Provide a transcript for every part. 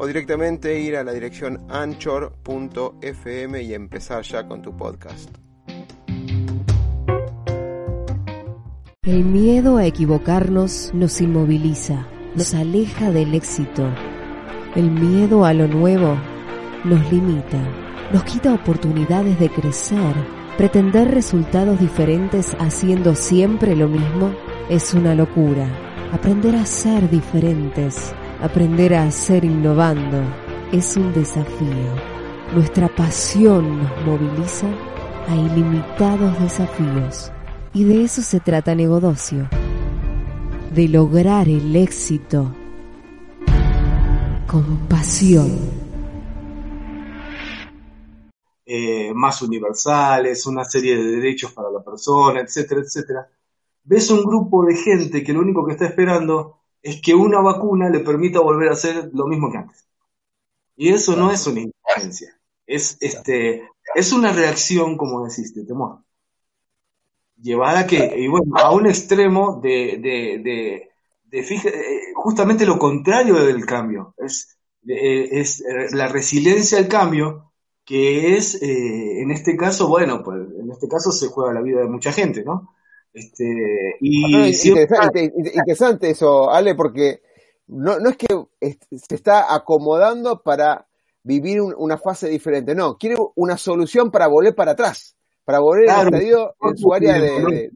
o directamente ir a la dirección anchor.fm y empezar ya con tu podcast. El miedo a equivocarnos nos inmoviliza, nos aleja del éxito. El miedo a lo nuevo nos limita, nos quita oportunidades de crecer. Pretender resultados diferentes haciendo siempre lo mismo es una locura. Aprender a ser diferentes Aprender a hacer innovando es un desafío. Nuestra pasión nos moviliza a ilimitados desafíos. Y de eso se trata Negodocio. De lograr el éxito con pasión. Eh, más universales, una serie de derechos para la persona, etcétera, etcétera. Ves un grupo de gente que lo único que está esperando es que una vacuna le permita volver a hacer lo mismo que antes. Y eso no es una inteligencia, es, este, es una reacción, como decís, de temor. Llevada a que, y bueno, a un extremo de, de, de, eh, justamente lo contrario del cambio, es, es la resiliencia al cambio, que es, eh, en este caso, bueno, pues en este caso se juega la vida de mucha gente, ¿no? Este, y ah, interesante, eso, Ale, porque no, no es que se está acomodando para vivir una fase diferente, no, quiere una solución para volver para atrás, para volver al estadio en su área de,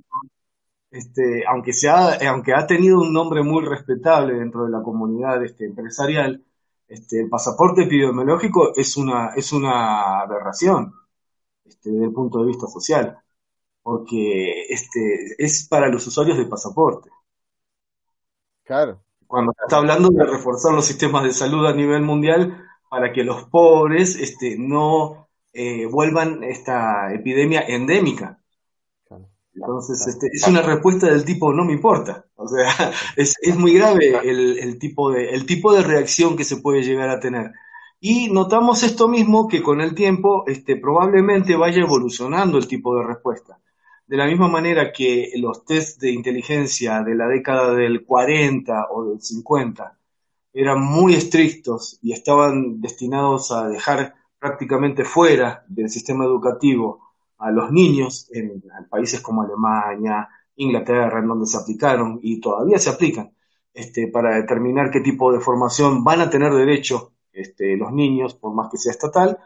Este, aunque, sea, aunque ha tenido un nombre muy respetable dentro de la comunidad este, empresarial, este, el pasaporte epidemiológico es una, es una aberración este, desde el punto de vista social porque este, es para los usuarios de pasaporte. Claro. Cuando se está hablando de reforzar los sistemas de salud a nivel mundial para que los pobres este, no eh, vuelvan esta epidemia endémica. Entonces, este, es una respuesta del tipo no me importa. O sea, es, es muy grave el, el, tipo de, el tipo de reacción que se puede llegar a tener. Y notamos esto mismo que con el tiempo este, probablemente vaya evolucionando el tipo de respuesta. De la misma manera que los test de inteligencia de la década del 40 o del 50 eran muy estrictos y estaban destinados a dejar prácticamente fuera del sistema educativo a los niños en, países como Alemania, Inglaterra, en donde se aplicaron y todavía se aplican, este, para determinar qué tipo de formación van a tener derecho este, los niños, por más que sea estatal,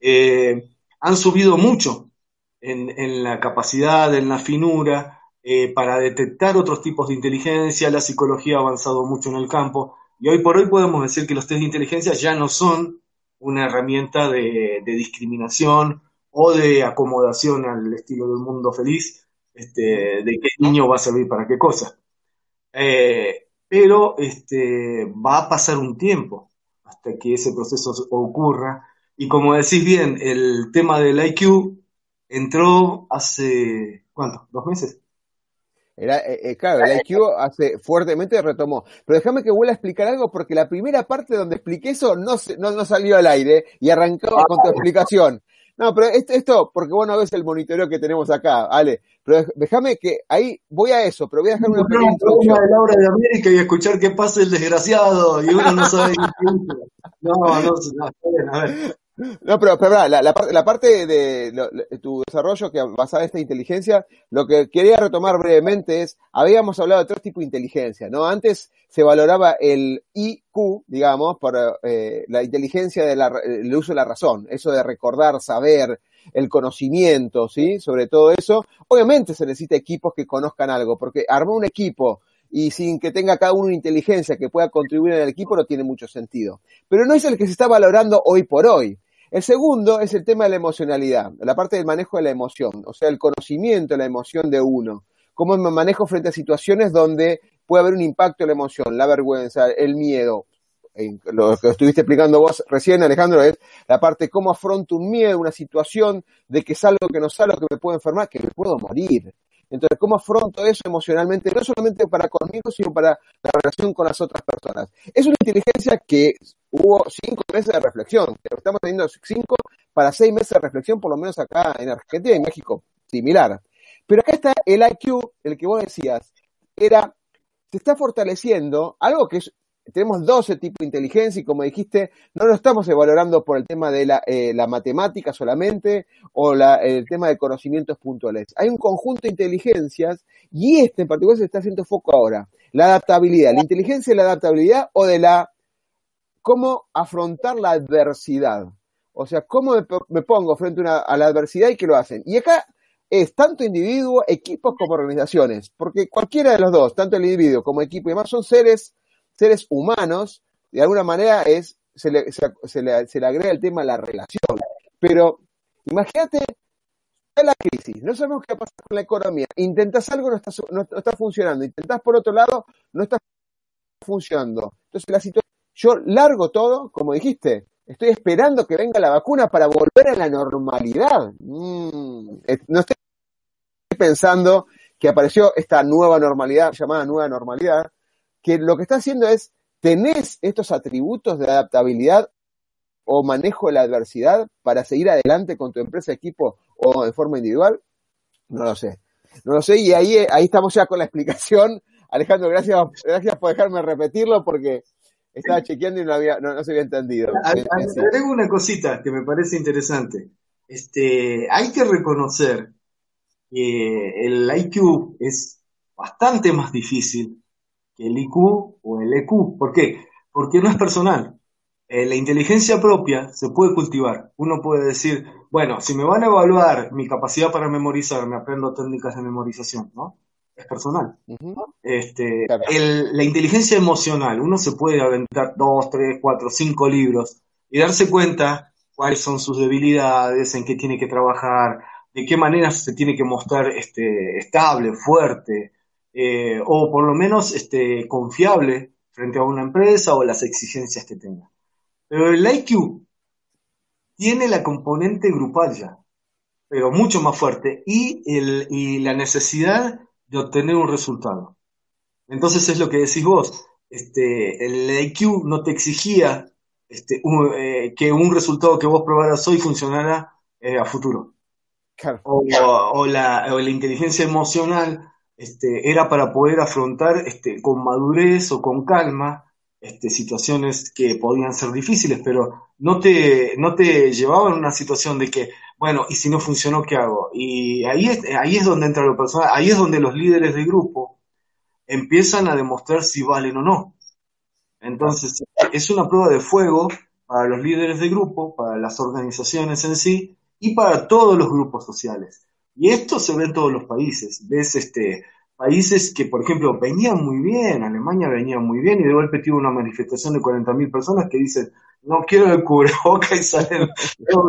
eh, han subido mucho en, la capacidad, en la finura, eh, para detectar otros tipos de inteligencia. La psicología ha avanzado mucho en el campo y hoy por hoy podemos decir que los test de inteligencia ya no son una herramienta de, discriminación o de acomodación al estilo del mundo feliz, este, de qué niño va a servir para qué cosa. Eh, pero este, va a pasar un tiempo hasta que ese proceso ocurra. Y como decís bien, el tema del IQ entró hace, ¿cuánto? ¿Dos meses? Era, eh, eh, claro, el IQ hace fuertemente retomó. Pero déjame que vuelva a explicar algo porque la primera parte donde expliqué eso no, no, no salió al aire y arrancó con tu explicación. No, pero esto, esto, porque vos no ves el monitoreo que tenemos acá, Ale. Pero déjame que ahí voy a eso, pero voy a dejar una pequeña introducción. de Laura de América y escuchar qué pasa el desgraciado y uno no sabe No, no, no, a ver. No, pero, pero la, la, la, parte de, tu desarrollo que basada en esta inteligencia, lo que quería retomar brevemente es, habíamos hablado de tres tipos de inteligencia, ¿no? Antes se valoraba el IQ, digamos, por eh, la inteligencia del uso de la razón, eso de recordar, saber, el conocimiento, ¿sí? Sobre todo eso. Obviamente se necesita equipos que conozcan algo, porque armar un equipo y sin que tenga cada uno una inteligencia que pueda contribuir en el equipo no tiene mucho sentido. Pero no es el que se está valorando hoy por hoy. El segundo es el tema de la emocionalidad, la parte del manejo de la emoción, o sea, el conocimiento de la emoción de uno. Cómo me manejo frente a situaciones donde puede haber un impacto en la emoción, la vergüenza, el miedo, lo que estuviste explicando vos recién, Alejandro, es la parte cómo afronto un miedo, una situación de que es algo que no salgo, que me puedo enfermar, que me puedo morir. Entonces, ¿cómo afronto eso emocionalmente? No solamente para conmigo, sino para la relación con las otras personas. Es una inteligencia que hubo cinco meses de reflexión. Estamos teniendo cinco para seis meses de reflexión, por lo menos acá en Argentina y México, similar. Pero acá está el IQ, el que vos decías, era, se está fortaleciendo algo que es tenemos 12 tipos de inteligencia y como dijiste, no lo estamos evaluando por el tema de la, eh, la matemática solamente o el tema de conocimientos puntuales. Hay un conjunto de inteligencias y este en particular se está haciendo foco ahora. La adaptabilidad, la inteligencia de la adaptabilidad o de la cómo afrontar la adversidad. O sea, cómo me, pongo frente a la adversidad y qué lo hacen. Y acá es tanto individuo, equipos como organizaciones, porque cualquiera de los dos, tanto el individuo como equipo y demás, son seres humanos, de alguna manera es, se le, se, le, agrega el tema de la relación. Pero imagínate la crisis, no sabemos qué va a pasar con la economía, intentas algo, no está, no, está funcionando, intentas por otro lado, no está funcionando. Entonces la situación, yo largo todo, como dijiste, estoy esperando que venga la vacuna para volver a la normalidad. Mm, no estoy pensando que apareció esta nueva normalidad, llamada nueva normalidad, que lo que está haciendo es, ¿tenés estos atributos de adaptabilidad o manejo de la adversidad para seguir adelante con tu empresa, equipo o de forma individual? No lo sé. No lo sé y ahí, ahí estamos ya con la explicación. Alejandro, gracias, gracias por dejarme repetirlo porque estaba chequeando y no, había, no, se había entendido. Tengo una cosita que me parece interesante. Este, hay que reconocer que el IQ es bastante más difícil el IQ o el EQ. ¿Por qué? Porque no es personal. Eh, la inteligencia propia se puede cultivar. Uno puede decir, bueno, si me van a evaluar mi capacidad para memorizar, me aprendo técnicas de memorización, ¿no? Es personal. este, la inteligencia emocional, uno se puede aventar dos, tres, cuatro, cinco libros y darse cuenta cuáles son sus debilidades, en qué tiene que trabajar, de qué manera se tiene que mostrar este, estable, fuerte, eh, o por lo menos este, confiable frente a una empresa o las exigencias que tenga. Pero el IQ tiene la componente grupal ya, pero mucho más fuerte, y, el, y la necesidad de obtener un resultado. Entonces es lo que decís vos, este, el IQ no te exigía este, eh, que un resultado que vos probaras hoy funcionara eh, a futuro. O, la, o, la, inteligencia emocional este, era para poder afrontar este, con madurez o con calma este, situaciones que podían ser difíciles, pero no te, no te llevaban a una situación de que, bueno, ¿y si no funcionó, qué hago? Y ahí es, ahí es donde entra lo personal, ahí es donde los líderes de grupo empiezan a demostrar si valen o no. Entonces, es una prueba de fuego para los líderes de grupo, para las organizaciones en sí y para todos los grupos sociales. Y esto se ve en todos los países. Ves este, países que, por ejemplo, venían muy bien, Alemania venía muy bien, y de golpe tuvo una manifestación de 40.000 personas que dicen, no quiero el cubreboca y salen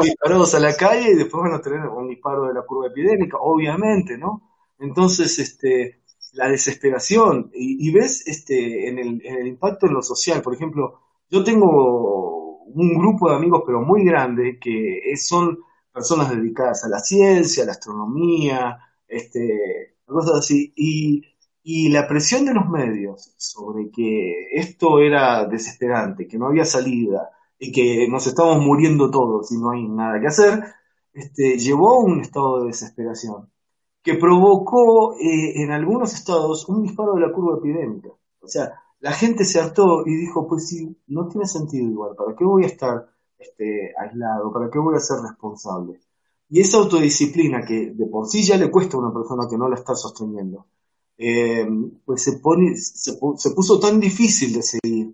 disparados a la calle y después van a tener un disparo de la curva epidémica, obviamente, ¿no? Entonces, este, la desesperación, y, ves este, en el impacto en lo social, por ejemplo, yo tengo un grupo de amigos, pero muy grande, que son personas dedicadas a la ciencia, a la astronomía, este, cosas así. Y, la presión de los medios sobre que esto era desesperante, que no había salida y que nos estábamos muriendo todos y no hay nada que hacer, este, llevó a un estado de desesperación que provocó eh, en algunos estados un disparo de la curva epidémica. O sea, la gente se hartó y dijo, pues sí, no tiene sentido igual, ¿para qué voy a estar este, aislado? ¿Para qué voy a ser responsable? Y esa autodisciplina que de por sí ya le cuesta a una persona que no la está sosteniendo, eh, pues se, pone, se, puso tan difícil de seguir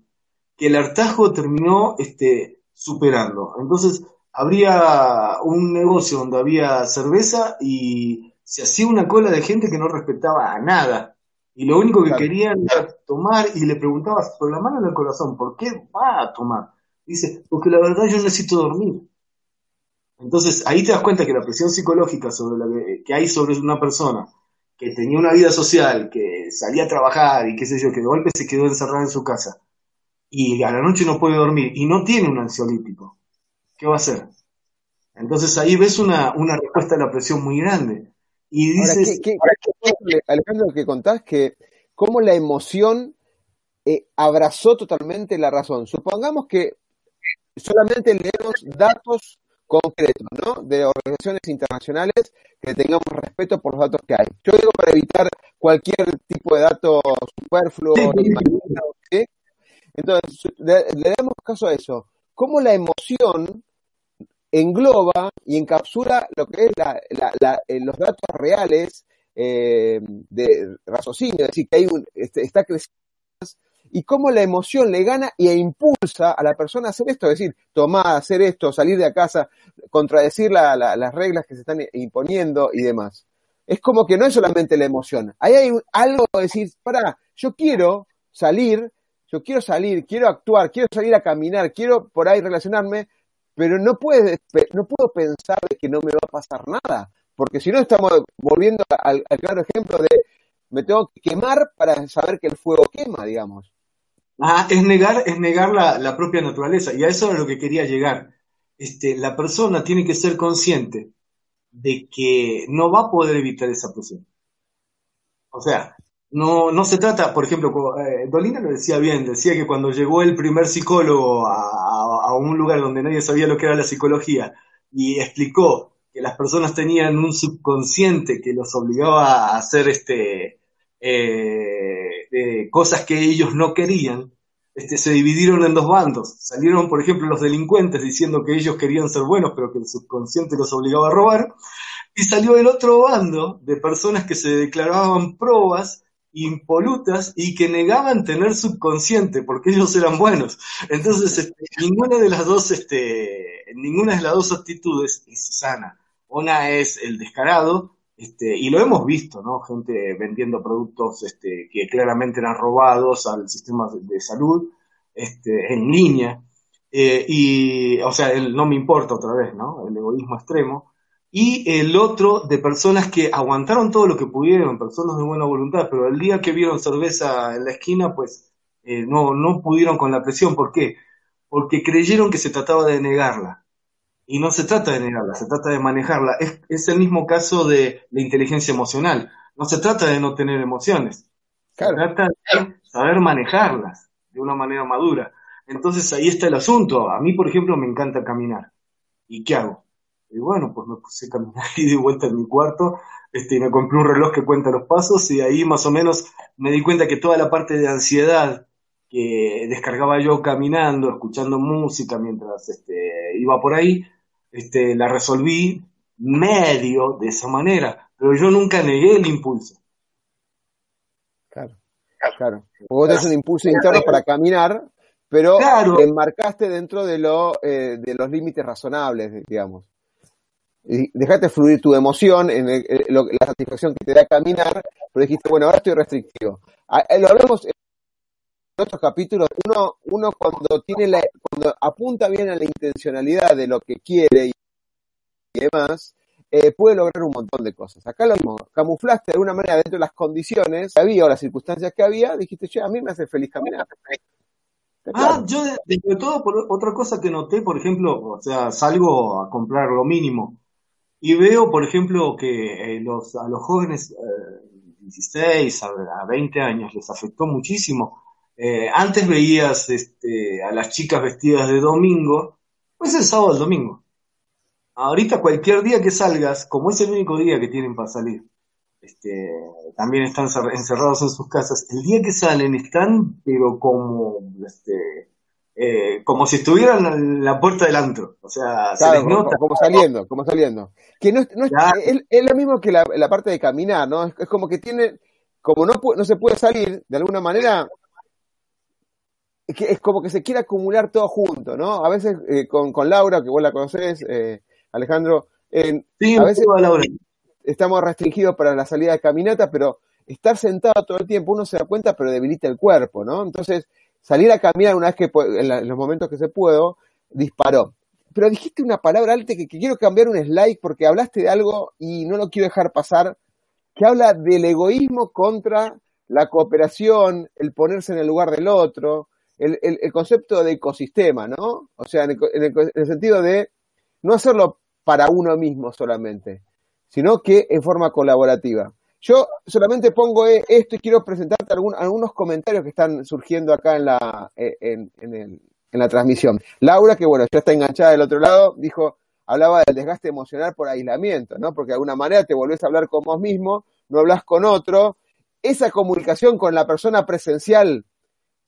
que el hartazgo terminó este, superando. Entonces, habría un negocio donde había cerveza y se hacía una cola de gente que no respetaba a nada. Y lo único que querían era tomar y le preguntabas por la mano en el corazón, ¿por qué va a tomar? Dice, porque la verdad yo necesito dormir. Entonces ahí te das cuenta que la presión psicológica sobre la que, hay sobre una persona que tenía una vida social, que salía a trabajar y qué sé yo, que de golpe se quedó encerrada en su casa, y a la noche no puede dormir y no tiene un ansiolítico, ¿qué va a hacer? Entonces ahí ves una, una respuesta a la presión muy grande. Y dices... Alejandro, lo que contás que cómo la emoción eh, abrazó totalmente la razón. Supongamos que solamente leemos datos concretos, ¿no? De organizaciones internacionales que tengamos respeto por los datos que hay. Yo digo para evitar cualquier tipo de dato superfluo, ¿sí? Entonces, le, damos caso a eso. ¿Cómo la emoción engloba y encapsula lo que es eh, los datos reales eh, de raciocinio, es decir, que hay un, este, está creciendo y cómo la emoción le gana e impulsa a la persona a hacer esto, es decir, tomar, hacer esto, salir de casa, contradecir las reglas que se están imponiendo y demás. Es como que no es solamente la emoción, ahí hay algo de decir, para, yo quiero salir, yo quiero salir, quiero actuar, quiero salir a caminar, quiero por ahí relacionarme, pero no, puede, no puedo pensar de que no me va a pasar nada, porque si no estamos volviendo al, claro ejemplo de me tengo que quemar para saber que el fuego quema, digamos. Ah, es negar, es negar la, propia naturaleza, y a eso es lo que quería llegar. Este, la persona tiene que ser consciente de que no va a poder evitar esa presión. O sea, no, no se trata, por ejemplo, eh, Dolina lo decía bien, decía que cuando llegó el primer psicólogo a, un lugar donde nadie sabía lo que era la psicología y explicó que las personas tenían un subconsciente que los obligaba a hacer este, eh, cosas que ellos no querían, este, se dividieron en dos bandos. Salieron, por ejemplo, los delincuentes diciendo que ellos querían ser buenos, pero que el subconsciente los obligaba a robar. Y salió el otro bando de personas que se declaraban probas impolutas y que negaban tener subconsciente porque ellos eran buenos. Entonces, este, ninguna de las dos, este, ninguna de las dos actitudes es sana. Una es el descarado, este, y lo hemos visto, ¿no? Gente vendiendo productos este, que claramente eran robados al sistema de salud, este, en línea. Eh, y, o sea, el no me importa otra vez, ¿no? El egoísmo extremo y el otro de personas que aguantaron todo lo que pudieron, personas de buena voluntad, pero el día que vieron cerveza en la esquina, pues eh, no, no pudieron con la presión. ¿Por qué? Porque creyeron que se trataba de negarla. Y no se trata de negarla, se trata de manejarla. Es, es el mismo caso de la inteligencia emocional. No se trata de no tener emociones. Se trata de saber manejarlas de una manera madura. Entonces ahí está el asunto. A mí, por ejemplo, me encanta caminar. ¿Y qué hago? Y bueno, pues me puse a caminar y de vuelta en mi cuarto, este, y me compré un reloj que cuenta los pasos y ahí más o menos me di cuenta que toda la parte de ansiedad que descargaba yo caminando, escuchando música mientras este, iba por ahí, este, la resolví medio de esa manera, pero yo nunca negué el impulso. Claro, claro. Vos tenés un impulso interno para caminar, pero te enmarcaste dentro de, lo, eh, de los límites razonables, digamos dejaste fluir tu emoción, en la satisfacción que te da caminar, pero dijiste, bueno, ahora estoy restrictivo. Ah, eh, lo hablamos en otros capítulos, uno, uno cuando tiene la, cuando apunta bien a la intencionalidad de lo que quiere y, demás, eh, puede lograr un montón de cosas. Acá lo mismo, camuflaste de alguna manera dentro de las condiciones que había o las circunstancias que había, dijiste, che, a mí me hace feliz caminar. Ah, yo de, todo, por, otra cosa que noté, por ejemplo, o sea, salgo a comprar lo mínimo y veo, por ejemplo, que eh, los, a los jóvenes eh, 16 a, 20 años les afectó muchísimo. Eh, antes veías este, a las chicas vestidas de domingo, pues el sábado el domingo. Ahorita cualquier día que salgas, como es el único día que tienen para salir, este, también están encerrados en sus casas, el día que salen están, pero como, este, eh, como si estuvieran en la puerta del antro. O sea, se les nota. Como, saliendo, como saliendo. Que no, no es, es, lo mismo que la, la, parte de caminar, ¿no? Es, como que tiene, como no, no se puede salir, de alguna manera, es, que es como que se quiere acumular todo junto, ¿no? A veces eh, con, con Laura, que vos la conocés, eh, Alejandro, sí, a veces Laura. estamos restringidos para la salida de caminata, pero estar sentado todo el tiempo uno se da cuenta, pero debilita el cuerpo, ¿no? Entonces, salir a caminar una vez que, en, los momentos que se puedo, disparó. Pero dijiste una palabra alta que, quiero cambiar un slide porque hablaste de algo y no lo quiero dejar pasar, que habla del egoísmo contra la cooperación, el ponerse en el lugar del otro, el, el, concepto de ecosistema, ¿no? O sea, en el, sentido de no hacerlo para uno mismo solamente, sino que en forma colaborativa. Yo solamente pongo e, esto y quiero presentarte algunos comentarios que están surgiendo acá en la, e, en, en, la transmisión. Laura, que bueno, ya está enganchada del otro lado, dijo, hablaba del desgaste emocional por aislamiento, ¿no? Porque de alguna manera te volvés a hablar con vos mismo, no hablas con otro. Esa comunicación con la persona presencial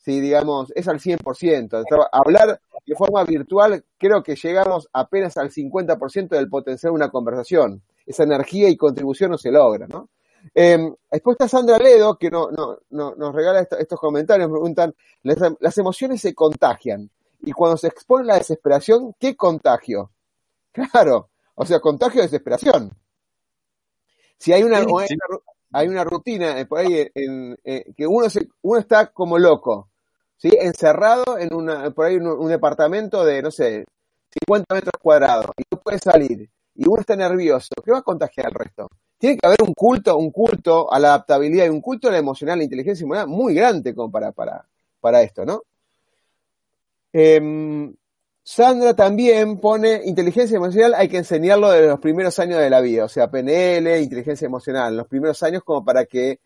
sí, digamos, es al 100%. Hablar de forma virtual, creo que llegamos apenas al 50% del potencial de una conversación. Esa energía y contribución no se logra, ¿no? Eh, después está Sandra Ledo, que no, no, no nos regala estos comentarios, me preguntan, las, emociones se contagian. Y cuando se expone la desesperación, ¿qué contagio? Claro, o sea, contagio de desesperación. Si hay una, hay una rutina por ahí en, que uno, se, uno está como loco, ¿sí? Encerrado en una, por ahí un, departamento de, no sé, 50 metros cuadrados y no puede salir y uno está nervioso, ¿qué va a contagiar al resto? Tiene que haber un culto, un culto a la adaptabilidad y un culto a la emocional, la inteligencia emocional muy grande como para, para, para esto, ¿no? Em, Sandra también pone inteligencia emocional, hay que enseñarlo desde los primeros años de la vida, o sea, PNL, inteligencia emocional, los primeros años como para que,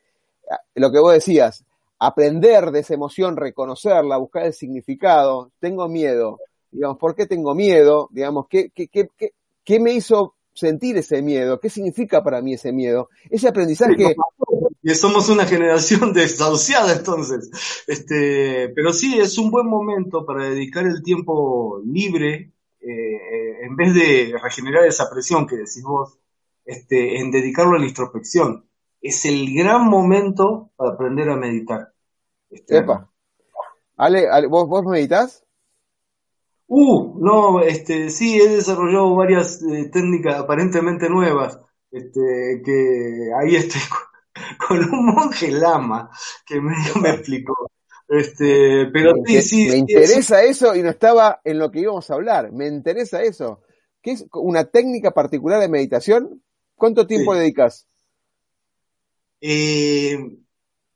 lo que vos decías, aprender de esa emoción, reconocerla, buscar el significado, tengo miedo, digamos, ¿por qué tengo miedo? Digamos, ¿qué, qué, qué, qué, me hizo sentir ese miedo? ¿Qué significa para mí ese miedo? Ese aprendizaje... Que somos una generación desahuciada entonces. Este, pero sí, es un buen momento para dedicar el tiempo libre, eh, en vez de regenerar esa presión que decís vos, este, en dedicarlo a la introspección. Es el gran momento para aprender a meditar. Este, Ale, ¿vos, ¿vos meditas? Uh, no, este, sí, he desarrollado varias eh, técnicas aparentemente nuevas, este, que ahí estoy con, un monje lama que me, me explicó. Este, pero sí, sí. Me interesa eso y no estaba en lo que íbamos a hablar. Me interesa eso. ¿Qué es una técnica particular de meditación? ¿Cuánto tiempo dedicas? Eh,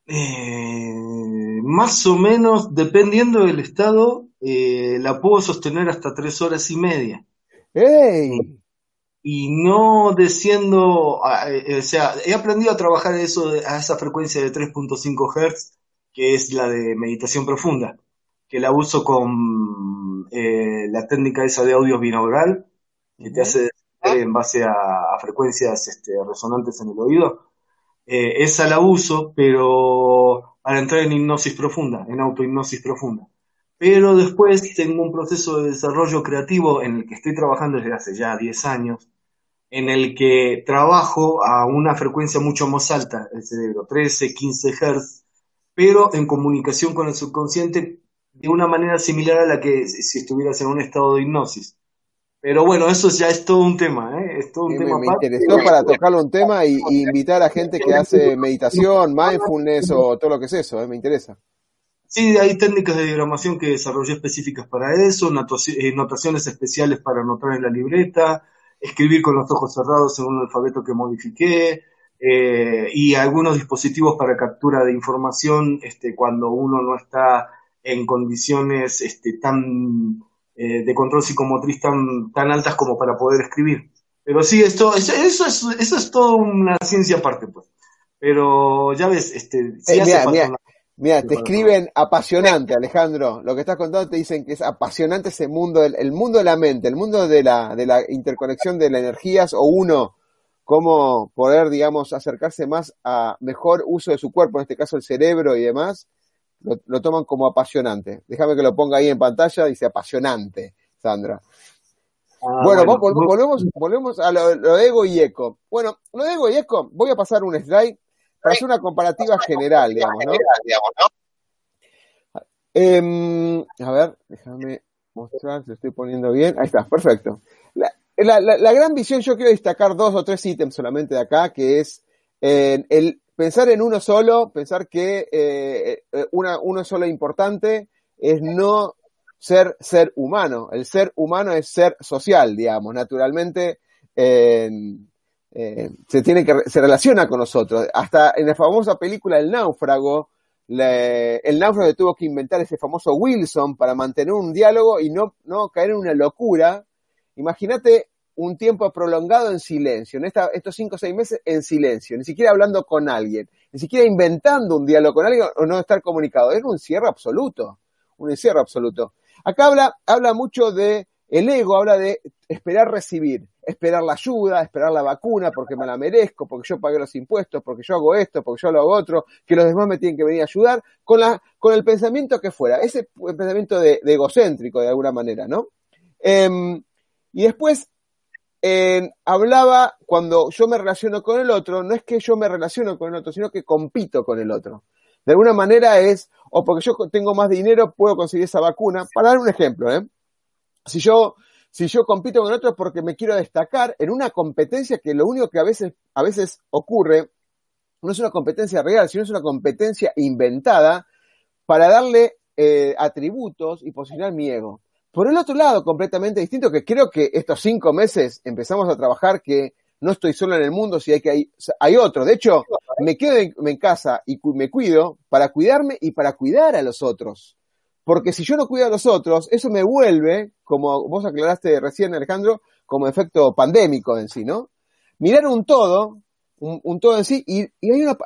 eh, más o menos, dependiendo del estado, eh, la puedo sostener hasta tres horas y media. Y no desciendo, eh, o sea, he aprendido a trabajar eso a esa frecuencia de 3.5 Hz, que es la de meditación profunda, que la uso con la técnica esa de audio binaural, que te hace en base a, frecuencias este, resonantes en el oído eh, esa la uso, pero para entrar en hipnosis profunda, en autohipnosis profunda. Pero después tengo un proceso de desarrollo creativo en el que estoy trabajando desde hace ya 10 años, en el que trabajo a una frecuencia mucho más alta, el cerebro, 13, 15 Hz, pero en comunicación con el subconsciente de una manera similar a la que si estuvieras en un estado de hipnosis. Pero bueno, eso ya es todo un tema, ¿eh? Es todo un tema me, me interesó para tocarlo un tema y, invitar a gente que hace meditación, mindfulness o todo lo que es eso, ¿eh? Me interesa. Sí, hay técnicas de diagramación que desarrollé específicas para eso, eh, notaciones especiales para anotar en la libreta, escribir con los ojos cerrados en un alfabeto que modifiqué, eh, y algunos dispositivos para captura de información este, cuando uno no está en condiciones este, tan eh, de control psicomotriz tan, tan altas como para poder escribir. Pero sí, esto, eso, eso, es, eso es toda una ciencia aparte, pues. Pero ya ves, este, mira, te escriben apasionante, Alejandro. Lo que estás contando te dicen que es apasionante ese mundo, el, el, mundo de la mente, el mundo de la, de la interconexión de las energías o uno, cómo poder, digamos, acercarse más a mejor uso de su cuerpo, en este caso el cerebro y demás lo, toman como apasionante. Déjame que lo ponga ahí en pantalla, dice apasionante, Sandra. Ah, bueno, volvemos, volvemos a lo, de ego y eco. Bueno, lo de ego y eco, voy a pasar un slide para hacer una comparativa general, digamos, ¿no? Em, a ver, déjame mostrar si estoy poniendo bien. Ahí está, perfecto. La, la, gran visión, yo quiero destacar dos o tres ítems solamente de acá, que es eh, el pensar en uno solo, pensar que eh, eh, una, uno solo importante es no ser ser humano. El ser humano es ser social, digamos. Naturalmente eh, se tiene que se relaciona con nosotros. Hasta en la famosa película El náufrago, el náufrago tuvo que inventar ese famoso Wilson para mantener un diálogo y no, no caer en una locura. Imagínate un tiempo prolongado en silencio, en estos cinco o seis meses en silencio, ni siquiera hablando con alguien, ni siquiera inventando un diálogo con alguien o no estar comunicado. Era un cierre absoluto, un encierro absoluto. Acá habla, habla mucho de, el ego habla de esperar recibir, esperar la ayuda, esperar la vacuna porque me la merezco, porque yo pagué los impuestos, porque yo hago esto, porque yo lo hago otro, que los demás me tienen que venir a ayudar, con, la, con el pensamiento que fuera, ese pensamiento de, egocéntrico de alguna manera, ¿no? Em, y después eh, hablaba cuando yo me relaciono con el otro, no es que yo me relaciono con el otro, sino que compito con el otro. De alguna manera es, o porque yo tengo más dinero, puedo conseguir esa vacuna. Para dar un ejemplo, ¿eh? Si yo compito con otros porque me quiero destacar en una competencia que lo único que a veces, a veces ocurre no es una competencia real, sino es una competencia inventada para darle eh, atributos y posicionar mi ego. Por el otro lado, completamente distinto, que creo que estos cinco meses empezamos a trabajar que no estoy solo en el mundo, si hay que hay, hay otro. De hecho, me quedo en casa y me cuido para cuidarme y para cuidar a los otros. Porque si yo no cuido a los otros, eso me vuelve, como vos aclaraste recién, Alejandro, como efecto pandémico en sí, ¿no? Mirar un todo, un, todo en sí, y,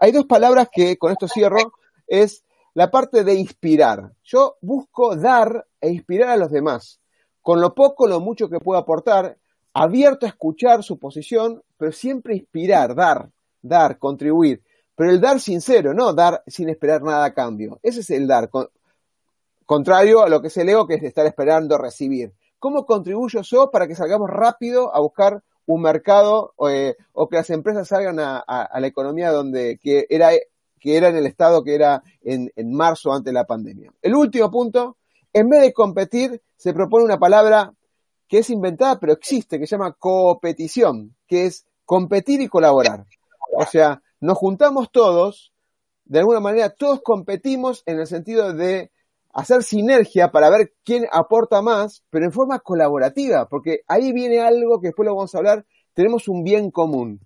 hay dos palabras que con esto cierro, es la parte de inspirar. Yo busco dar e inspirar a los demás, con lo poco, lo mucho que puedo aportar, abierto a escuchar su posición, pero siempre inspirar, dar, dar, contribuir. Pero el dar sincero, no dar sin esperar nada a cambio. Ese es el dar, Contrario a lo que es el ego, que es estar esperando recibir. ¿Cómo contribuyo yo para que salgamos rápido a buscar un mercado eh, o que las empresas salgan a, la economía donde que era que era en el estado que era en, en marzo antes de la pandemia. El último punto, en vez de competir, se propone una palabra que es inventada pero existe, que se llama competición, que es competir y colaborar. O sea, nos juntamos todos, de alguna manera todos competimos en el sentido de hacer sinergia para ver quién aporta más, pero en forma colaborativa, porque ahí viene algo que después lo vamos a hablar, tenemos un bien común.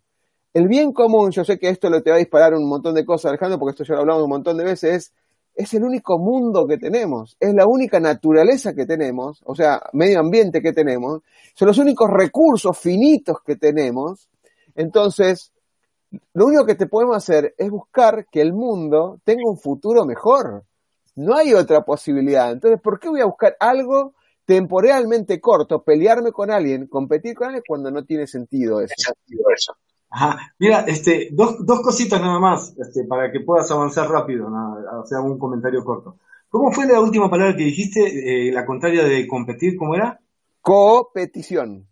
El bien común, yo sé que esto le te va a disparar un montón de cosas, Alejandro, porque esto ya lo hablamos un montón de veces, es, es el único mundo que tenemos, es la única naturaleza que tenemos, o sea, medio ambiente que tenemos, son los únicos recursos finitos que tenemos. Entonces, lo único que te podemos hacer es buscar que el mundo tenga un futuro mejor. No hay otra posibilidad. Entonces, ¿por qué voy a buscar algo temporalmente corto, pelearme con alguien, competir con alguien cuando no tiene sentido eso? Mira, este, dos, dos cositas nada más, este, para que puedas avanzar rápido, o sea, un comentario corto. ¿Cómo fue la última palabra que dijiste, eh, la contraria de competir, cómo era? Competición.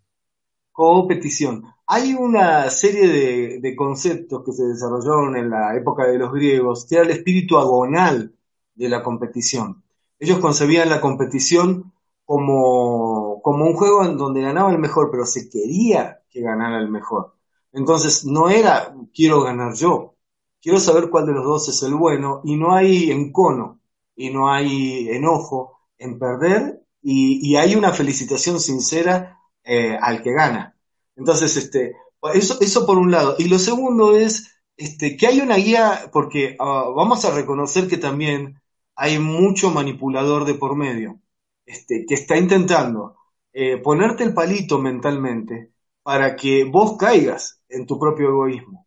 Competición. Hay una serie de, de, conceptos que se desarrollaron en la época de los griegos, que era el espíritu agonal de la competición. Ellos concebían la competición como, como un juego en donde ganaba el mejor, pero se quería que ganara el mejor. Entonces no era quiero ganar yo, quiero saber cuál de los dos es el bueno y no hay encono y no hay enojo en perder y, hay una felicitación sincera eh, al que gana. Entonces, este, eso, eso por un lado. Y lo segundo es este, que hay una guía, porque ah, vamos a reconocer que también hay mucho manipulador de por medio, este, que está intentando eh, ponerte el palito mentalmente para que vos caigas en tu propio egoísmo.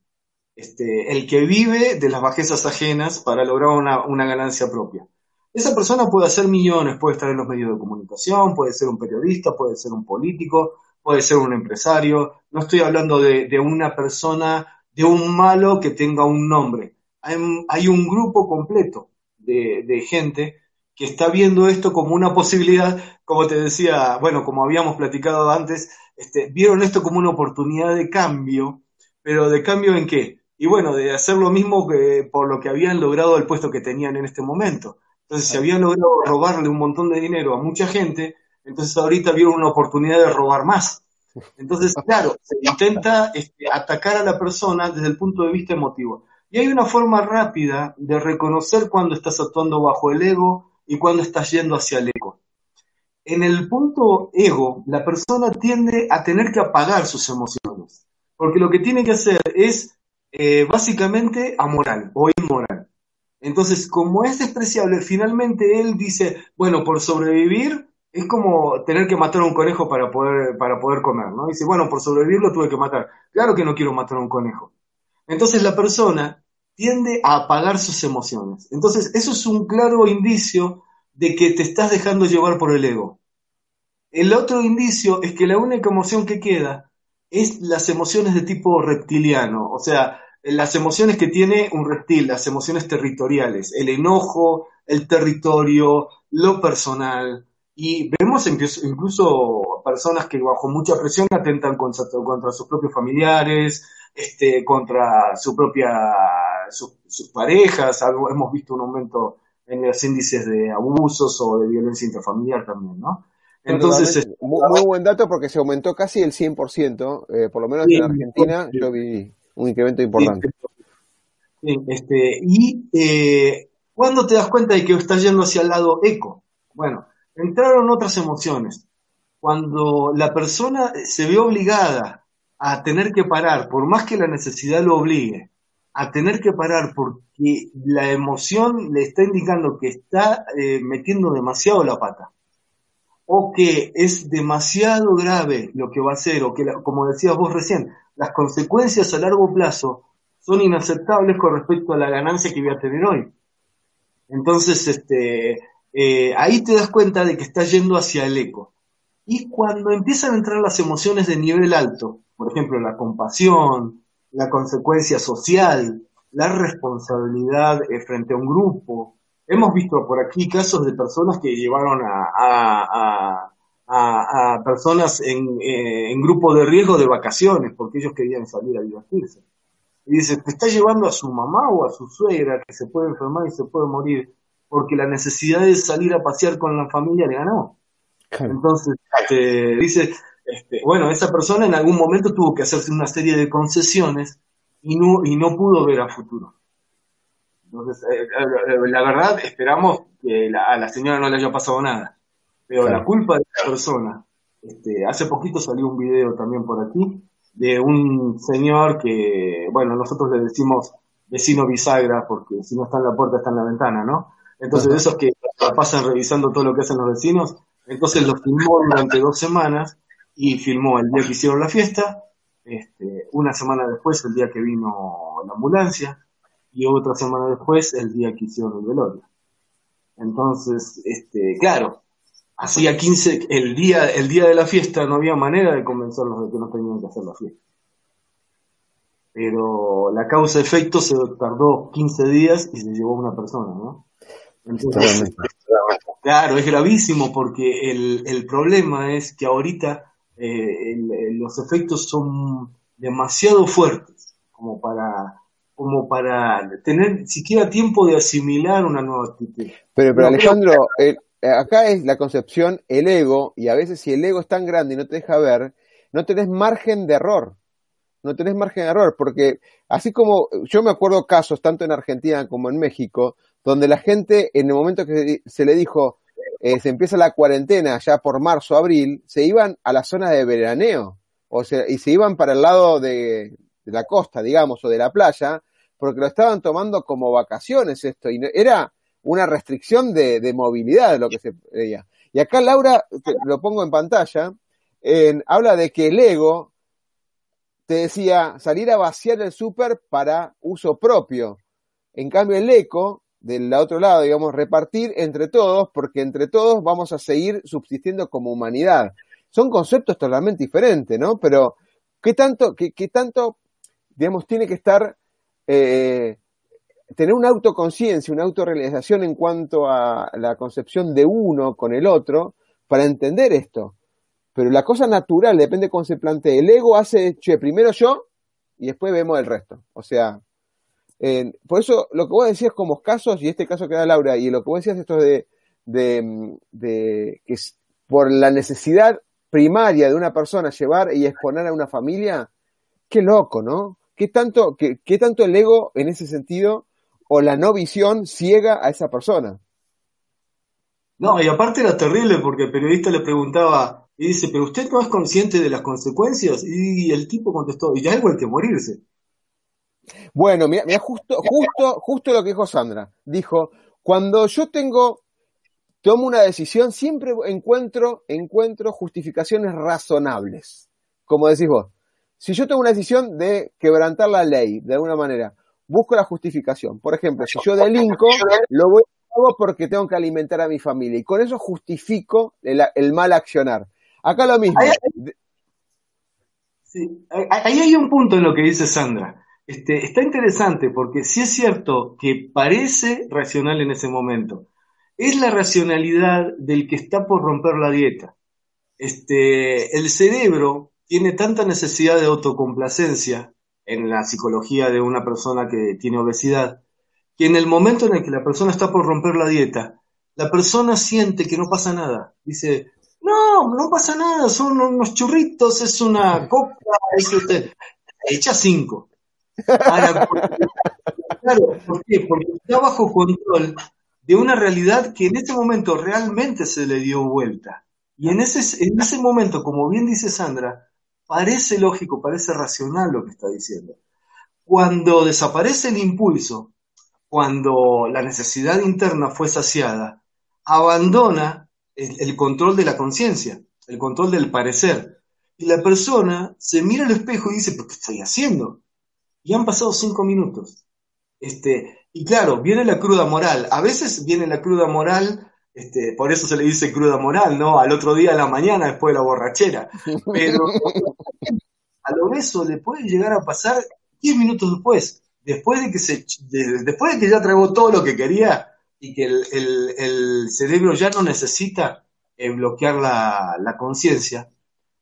Este, el que vive de las bajezas ajenas para lograr una, una ganancia propia. Esa persona puede hacer millones, puede estar en los medios de comunicación, puede ser un periodista, puede ser un político, puede ser un empresario. No estoy hablando de, de una persona, de un malo que tenga un nombre. Hay, hay un grupo completo de, gente que está viendo esto como una posibilidad, como te decía, bueno, como habíamos platicado antes, este, vieron esto como una oportunidad de cambio, pero de cambio en qué? Y bueno, de hacer lo mismo que por lo que habían logrado el puesto que tenían en este momento. Entonces, si habían logrado robarle un montón de dinero a mucha gente, entonces ahorita vieron una oportunidad de robar más. Entonces, claro, se intenta este, atacar a la persona desde el punto de vista emotivo. Y hay una forma rápida de reconocer cuando estás actuando bajo el ego y cuando estás yendo hacia el ego. En el punto ego, la persona tiende a tener que apagar sus emociones, porque lo que tiene que hacer es eh, básicamente amoral o inmoral. Entonces, como es despreciable, finalmente él dice, bueno, por sobrevivir es como tener que matar a un conejo para poder, para poder comer, ¿no? Dice, bueno, por sobrevivir lo tuve que matar. Claro que no quiero matar a un conejo. Entonces la persona tiende a apagar sus emociones. Entonces, eso es un claro indicio de que te estás dejando llevar por el ego. El otro indicio es que la única emoción que queda es las emociones de tipo reptiliano, o sea, las emociones que tiene un reptil, las emociones territoriales, el enojo, el territorio, lo personal. Y vemos incluso, personas que bajo mucha presión atentan contra, sus propios familiares, este, contra su propia, sus parejas. Hemos visto un aumento en los índices de abusos o de violencia intrafamiliar también, ¿no? Entonces, este, muy, buen dato porque se aumentó casi el 100%, eh, por lo menos en Argentina yo vi un incremento importante. este, y eh, ¿cuándo te das cuenta de que estás yendo hacia el lado eco? Bueno, entraron otras emociones. Cuando la persona se ve obligada a tener que parar, por más que la necesidad lo obligue, a tener que parar porque la emoción le está indicando que está eh, metiendo demasiado la pata o que es demasiado grave lo que va a hacer, o que, como decías vos recién, las consecuencias a largo plazo son inaceptables con respecto a la ganancia que voy a tener hoy. Entonces, este, eh, ahí te das cuenta de que estás yendo hacia el eco. Y cuando empiezan a entrar las emociones de nivel alto, por ejemplo, la compasión, la consecuencia social, la responsabilidad eh, frente a un grupo, hemos visto por aquí casos de personas que llevaron a, a, personas en, eh, en grupo de riesgo de vacaciones porque ellos querían salir a divertirse. Y dice, te está llevando a su mamá o a su suegra que se puede enfermar y se puede morir porque la necesidad de salir a pasear con la familia le ganó. Entonces, este, dice, este, bueno, esa persona en algún momento tuvo que hacerse una serie de concesiones y no, y no pudo ver a futuro. Entonces, eh, eh, la verdad, esperamos que a la señora no le haya pasado nada. Pero la culpa de esa persona, este, hace poquito salió un video también por aquí de un señor que, bueno, nosotros le decimos vecino bisagra porque si no está en la puerta está en la ventana, ¿no? Entonces, esos que pasan revisando todo lo que hacen los vecinos, entonces lo filmó durante dos semanas y filmó el día que hicieron la fiesta, este, una semana después, el día que vino la ambulancia, y otra semana después, el día que hicieron el velorio. Entonces, este, claro, hacía 15, el día, el día de la fiesta no había manera de convencerlos de que no tenían que hacer la fiesta. Pero la causa-efecto se tardó 15 días y se llevó a una persona, ¿no? Entonces, claro, es gravísimo porque el, problema es que ahorita eh, los efectos son demasiado fuertes como para como para tener siquiera tiempo de asimilar una nueva actitud. Pero, pero Alejandro, acá es la concepción, el ego, y a veces si el ego es tan grande y no te deja ver, no tenés margen de error. No tenés margen de error, porque así como yo me acuerdo casos, tanto en Argentina como en México, donde la gente, en el momento que se le dijo, eh, se empieza la cuarentena, ya por marzo, abril, se iban a la zona de veraneo, o sea, y se iban para el lado de, la costa, digamos, o de la playa, porque lo estaban tomando como vacaciones esto, y era una restricción de, de movilidad lo que se veía. Y acá Laura, lo pongo en pantalla, habla de que el ego te decía salir a vaciar el súper para uso propio. En cambio, el eco, del otro lado, digamos, repartir entre todos, porque entre todos vamos a seguir subsistiendo como humanidad. Son conceptos totalmente diferentes, ¿no? Pero, ¿qué tanto, qué, tanto, digamos, tiene que estar eh, tener una autoconciencia, una autorrealización en cuanto a la concepción de uno con el otro para entender esto. Pero la cosa natural depende de cómo se plantee. El ego hace, che, primero yo y después vemos el resto. O sea, por eso lo que vos decías como casos, y este caso que da Laura, y lo que vos decías esto de, de, de que por la necesidad primaria de una persona llevar y exponer a una familia, qué loco, ¿no? ¿Qué tanto, qué, tanto el ego en ese sentido o la no visión ciega a esa persona. No, y aparte era terrible porque el periodista le preguntaba y dice, pero usted no es consciente de las consecuencias y el tipo contestó, y ya igual que morirse. Bueno, mira, justo, justo, justo lo que dijo Sandra. Dijo, cuando yo tengo, tomo una decisión, siempre encuentro, encuentro justificaciones razonables. Como decís vos. Si yo tengo una decisión de quebrantar la ley, de alguna manera, busco la justificación. Por ejemplo, si yo delinco, lo voy hago porque tengo que alimentar a mi familia. Y con eso justifico el, mal accionar. Acá lo mismo. Sí, ahí hay un punto en lo que dice Sandra. Este, está interesante porque sí es cierto que parece racional en ese momento. Es la racionalidad del que está por romper la dieta. Este, el cerebro tiene tanta necesidad de autocomplacencia en la psicología de una persona que tiene obesidad, que en el momento en el que la persona está por romper la dieta, la persona siente que no pasa nada. Dice, no, no pasa nada, son unos churritos, es una coca, es usted. Echa cinco. Claro, ¿por qué? Porque está bajo control de una realidad que en este momento realmente se le dio vuelta. Y en ese, en ese momento, como bien dice Sandra, parece lógico, parece racional lo que está diciendo. Cuando desaparece el impulso, cuando la necesidad interna fue saciada, abandona el, control de la conciencia, el control del parecer. Y la persona se mira al espejo y dice, ¿pero qué estoy haciendo? Y han pasado cinco minutos. Este, y claro, viene la cruda moral. A veces viene la cruda moral, este, por eso se le dice cruda moral, ¿no? Al otro día a la mañana después de la borrachera. Pero al obeso le puede llegar a pasar diez minutos después después de que se, después de que ya tragó todo lo que quería y que el, cerebro ya no necesita eh, bloquear la, la conciencia,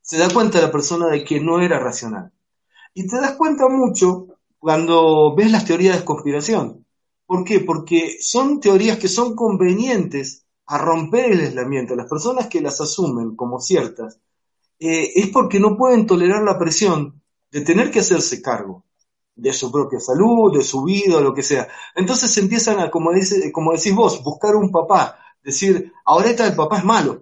se da cuenta la persona de que no era racional. Y te das cuenta mucho cuando ves las teorías de conspiración. ¿Por qué? Porque son teorías que son convenientes a romper el aislamiento. Las personas que las asumen como ciertas eh, es porque no pueden tolerar la presión de tener que hacerse cargo de su propia salud, de su vida, lo que sea. Entonces empiezan a, como, dice, como decís vos, buscar un papá, decir, ahorita el papá es malo,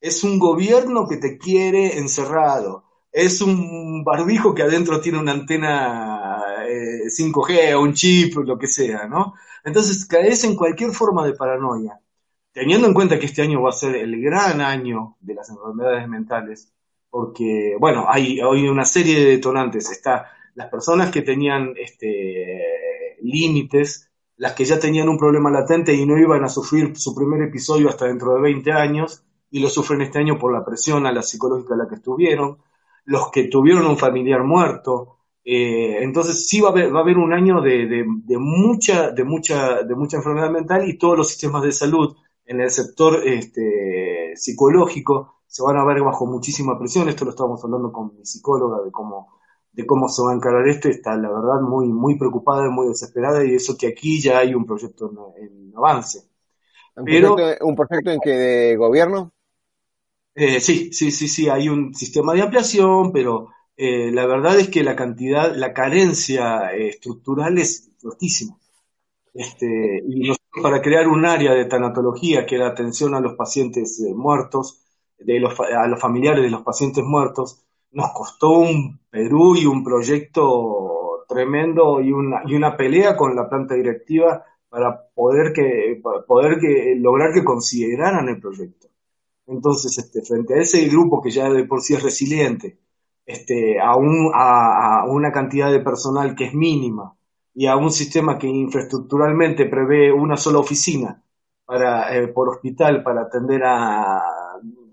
es un gobierno que te quiere encerrado, es un barbijo que adentro tiene una antena 5G eh, o un chip, lo que sea, ¿no? Entonces caes en cualquier forma de paranoia. Teniendo en cuenta que este año va a ser el gran año de las enfermedades mentales, porque, bueno, hay, hay una serie de detonantes. Está las personas que tenían este, límites, las que ya tenían un problema latente y no iban a sufrir su primer episodio hasta dentro de 20 años, y lo sufren este año por la presión a la psicológica a la que estuvieron, los que tuvieron un familiar muerto. Eh, entonces sí va a haber, va a haber un año de, de, mucha, de, mucha, de mucha enfermedad mental y todos los sistemas de salud en el sector este, psicológico se van a ver bajo muchísima presión. Esto lo estábamos hablando con mi psicóloga de cómo de cómo se va a encarar esto, está la verdad muy, muy preocupada y muy desesperada y eso que aquí ya hay un proyecto en, avance. ¿Un, proyecto, ¿Un proyecto en que de gobierno? Eh, sí, sí, sí, sí, hay un sistema de ampliación, pero eh, la verdad es que la cantidad, la carencia eh, estructural es fortísima. Este, y para crear un área de tanatología que da atención a los pacientes muertos, de los, a los familiares de los pacientes muertos, nos costó un Perú y un proyecto tremendo y una, y una pelea con la planta directiva para poder que poder que lograr que consideraran el proyecto. Entonces, este, frente a ese grupo que ya de por sí es resiliente, este, a, un, a, una cantidad de personal que es mínima y a un sistema que infraestructuralmente prevé una sola oficina para, eh, por hospital para atender a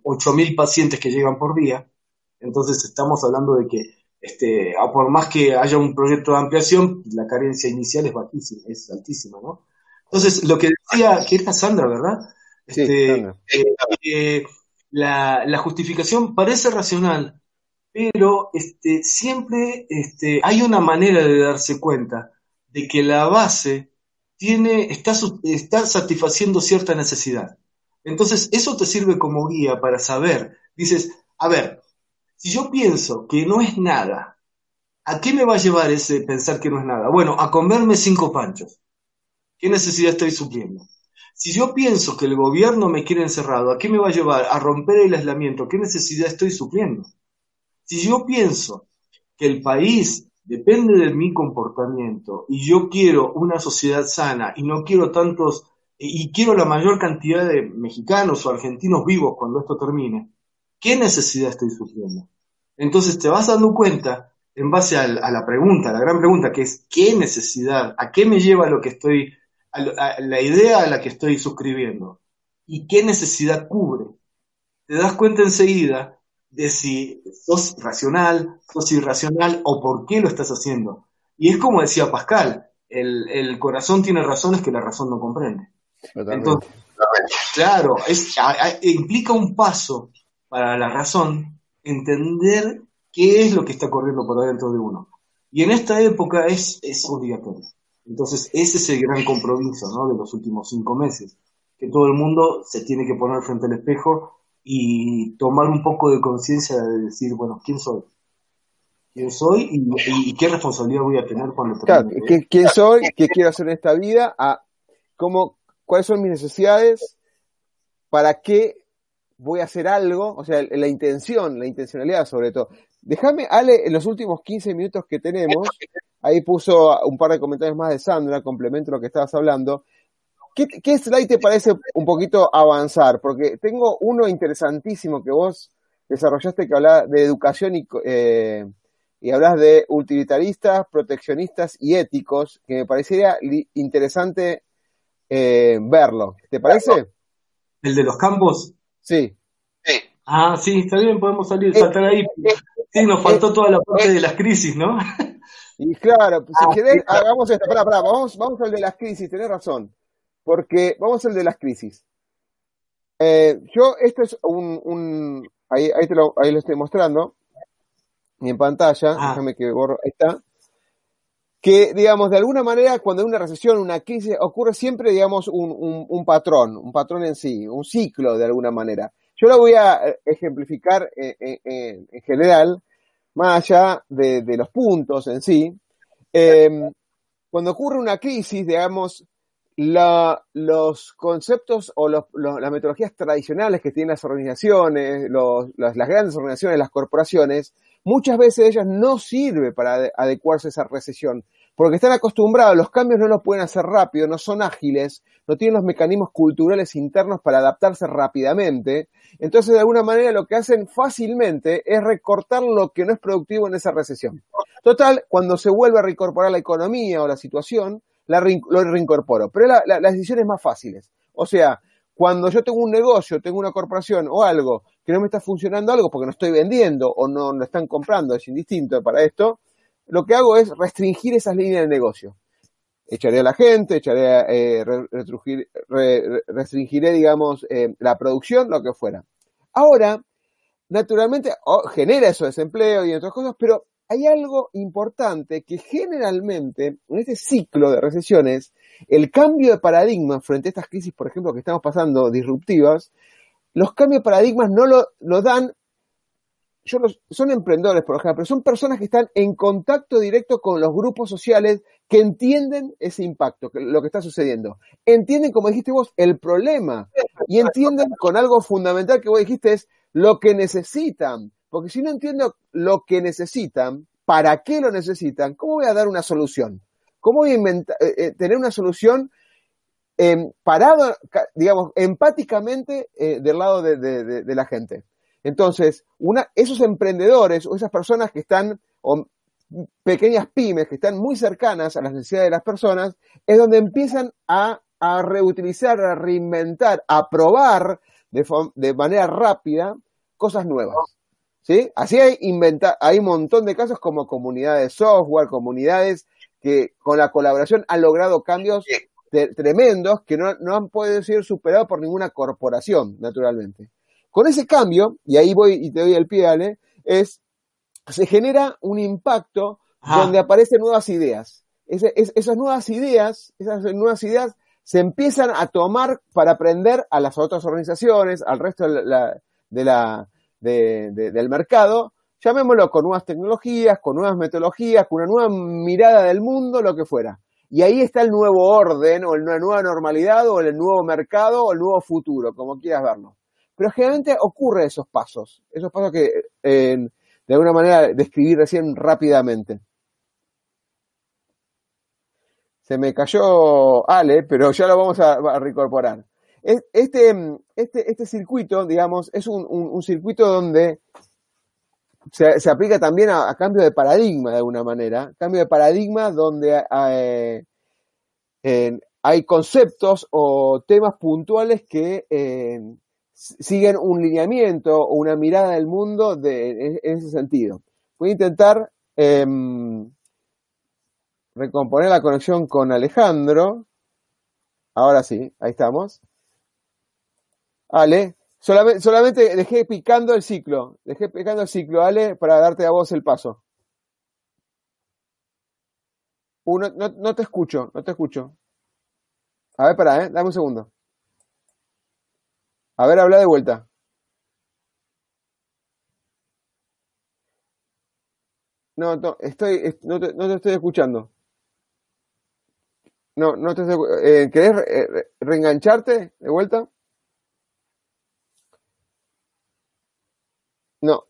8.000 pacientes que llegan por día, entonces estamos hablando de que, este, por más que haya un proyecto de ampliación, la carencia inicial es bajísima, es altísima, ¿no? Entonces, lo que decía, que era Sandra, ¿verdad? Este, eh, la, la, justificación parece racional, pero este, siempre este, hay una manera de darse cuenta de que la base tiene, está, está satisfaciendo cierta necesidad. Entonces, eso te sirve como guía para saber, dices, a ver, si yo pienso que no es nada, ¿a qué me va a llevar ese pensar que no es nada? Bueno, a comerme cinco panchos. ¿Qué necesidad estoy supliendo? Si yo pienso que el gobierno me quiere encerrado, ¿a qué me va a llevar? A romper el aislamiento. ¿Qué necesidad estoy supliendo? Si yo pienso que el país depende de mi comportamiento y yo quiero una sociedad sana y no quiero tantos, y quiero la mayor cantidad de mexicanos o argentinos vivos cuando esto termine, ¿qué necesidad estoy sufriendo? Entonces te vas dando cuenta en base a, la pregunta, la gran pregunta que es ¿qué necesidad? ¿A qué me lleva lo que estoy, a la idea a la que estoy suscribiendo? ¿Y qué necesidad cubre? Te das cuenta enseguida de si sos racional, sos irracional o por qué lo estás haciendo. Y es como decía Pascal, el, corazón tiene razones que la razón no comprende. Entonces, claro, es, implica un paso para la razón entender qué es lo que está corriendo por adentro de uno. Y en esta época es, es obligatorio. Entonces, ese es el gran compromiso ¿no? de los últimos cinco meses, que todo el mundo se tiene que poner frente al espejo y tomar un poco de conciencia de decir, bueno, ¿quién soy? ¿Quién soy y, qué responsabilidad voy a tener cuando claro, ¿quién soy? ¿Qué quiero hacer en esta vida? ¿A cómo, ¿Cuáles son mis necesidades? ¿Para qué voy a hacer algo? O sea, la intención, la intencionalidad sobre todo. Déjame, Ale, en los últimos 15 minutos que tenemos, ahí puso un par de comentarios más de Sandra, complemento lo que estabas hablando. ¿Qué, slide te parece un poquito avanzar? Porque tengo uno interesantísimo que vos desarrollaste que habla de educación y, eh, y hablas de utilitaristas, proteccionistas y éticos, que me parecería interesante eh, verlo. ¿Te parece? ¿El de los campos? Sí. Ah, sí, está bien, podemos salir, eh, saltar ahí. Sí, nos faltó toda la parte de las crisis, ¿no? Y claro, si ah, querés, hagamos esto. Pará, pará, vamos, vamos al de las crisis, tenés razón porque vamos al de las crisis. Eh, yo, esto es un, ahí, ahí, lo, ahí, lo, estoy mostrando, y en pantalla, ah. déjame que borro, ahí está, que, digamos, de alguna manera, cuando hay una recesión, una crisis, ocurre siempre, digamos, un, un, patrón, un patrón en sí, un ciclo de alguna manera. Yo lo voy a eh, ejemplificar eh, en general, más allá de, de, los puntos en sí. cuando ocurre una crisis, digamos, la, los conceptos o los, las metodologías tradicionales que tienen las organizaciones, los, las, grandes organizaciones, las corporaciones, muchas veces ellas no sirven para adecuarse a esa recesión, porque están acostumbrados, los cambios no los pueden hacer rápido, no son ágiles, no tienen los mecanismos culturales internos para adaptarse rápidamente, entonces de alguna manera lo que hacen fácilmente es recortar lo que no es productivo en esa recesión. Total, cuando se vuelve a reincorporar la economía o la situación, la lo reincorporo. Pero la, las decisiones más fáciles. O sea, cuando yo tengo un negocio, tengo una corporación o algo que no me está funcionando algo porque no estoy vendiendo o no lo están comprando, es indistinto para esto, lo que hago es restringir esas líneas de negocio. Echaré a la gente, echaré, eh, restringiré, digamos, eh, la producción, lo que fuera. Ahora, naturalmente, genera eso desempleo y otras cosas, pero hay algo importante que generalmente en este ciclo de recesiones, el cambio de paradigma frente a estas crisis, por ejemplo, que estamos pasando disruptivas, los cambios de paradigmas no lo, dan, yo son emprendedores, por ejemplo, pero son personas que están en contacto directo con los grupos sociales que entienden ese impacto, lo que está sucediendo. Entienden, como dijiste vos, el problema y entienden con algo fundamental que vos dijiste es lo que necesitan porque si no entiendo lo que necesitan, para qué lo necesitan, ¿cómo voy a dar una solución? ¿Cómo voy a inventar, eh, eh, tener una solución eh, parado, digamos, empáticamente eh, del lado de, la gente? Entonces, una, esos emprendedores o esas personas que están, o pequeñas pymes que están muy cercanas a las necesidades de las personas, es donde empiezan a, reutilizar, a reinventar, a probar de manera rápida cosas nuevas. ¿Sí? Así hay, inventa hay un montón de casos como comunidades de software, comunidades que con la colaboración han logrado cambios tremendos que no, no, han podido ser superados por ninguna corporación, naturalmente. Con ese cambio, y ahí voy y te doy el pie, Ale, es, se genera un impacto donde aparecen nuevas ideas. esas nuevas ideas, esas nuevas ideas se empiezan a tomar para aprender a las otras organizaciones, al resto de la, de la, del mercado, llamémoslo con nuevas tecnologías, con nuevas metodologías, con una nueva mirada del mundo, lo que fuera. Y ahí está el nuevo orden, o la nueva normalidad, o el nuevo mercado, o el nuevo futuro, como quieras verlo. Pero generalmente ocurre esos pasos, esos pasos que de alguna manera describí recién rápidamente. Se me cayó Ale, pero ya lo vamos a, reincorporar. Este, este, este circuito, digamos, es un, circuito donde se, aplica también a, cambio de paradigma de alguna manera. Cambio de paradigma donde eh, hay conceptos o temas puntuales que eh, siguen un lineamiento o una mirada del mundo de, en ese sentido. Voy a intentar em, recomponer la conexión con Alejandro. Ahora sí, ahí estamos. Ale, solamente, solamente dejé picando el ciclo, dejé picando el ciclo, Ale, para darte a vos el paso. Uno, no, no te escucho, no te escucho. A ver, para, ¿eh? Dame un segundo. A ver, habla de vuelta. No, no, estoy, no te, no te estoy escuchando. No, no te estoy, eh, ¿Querés reengancharte de vuelta? No.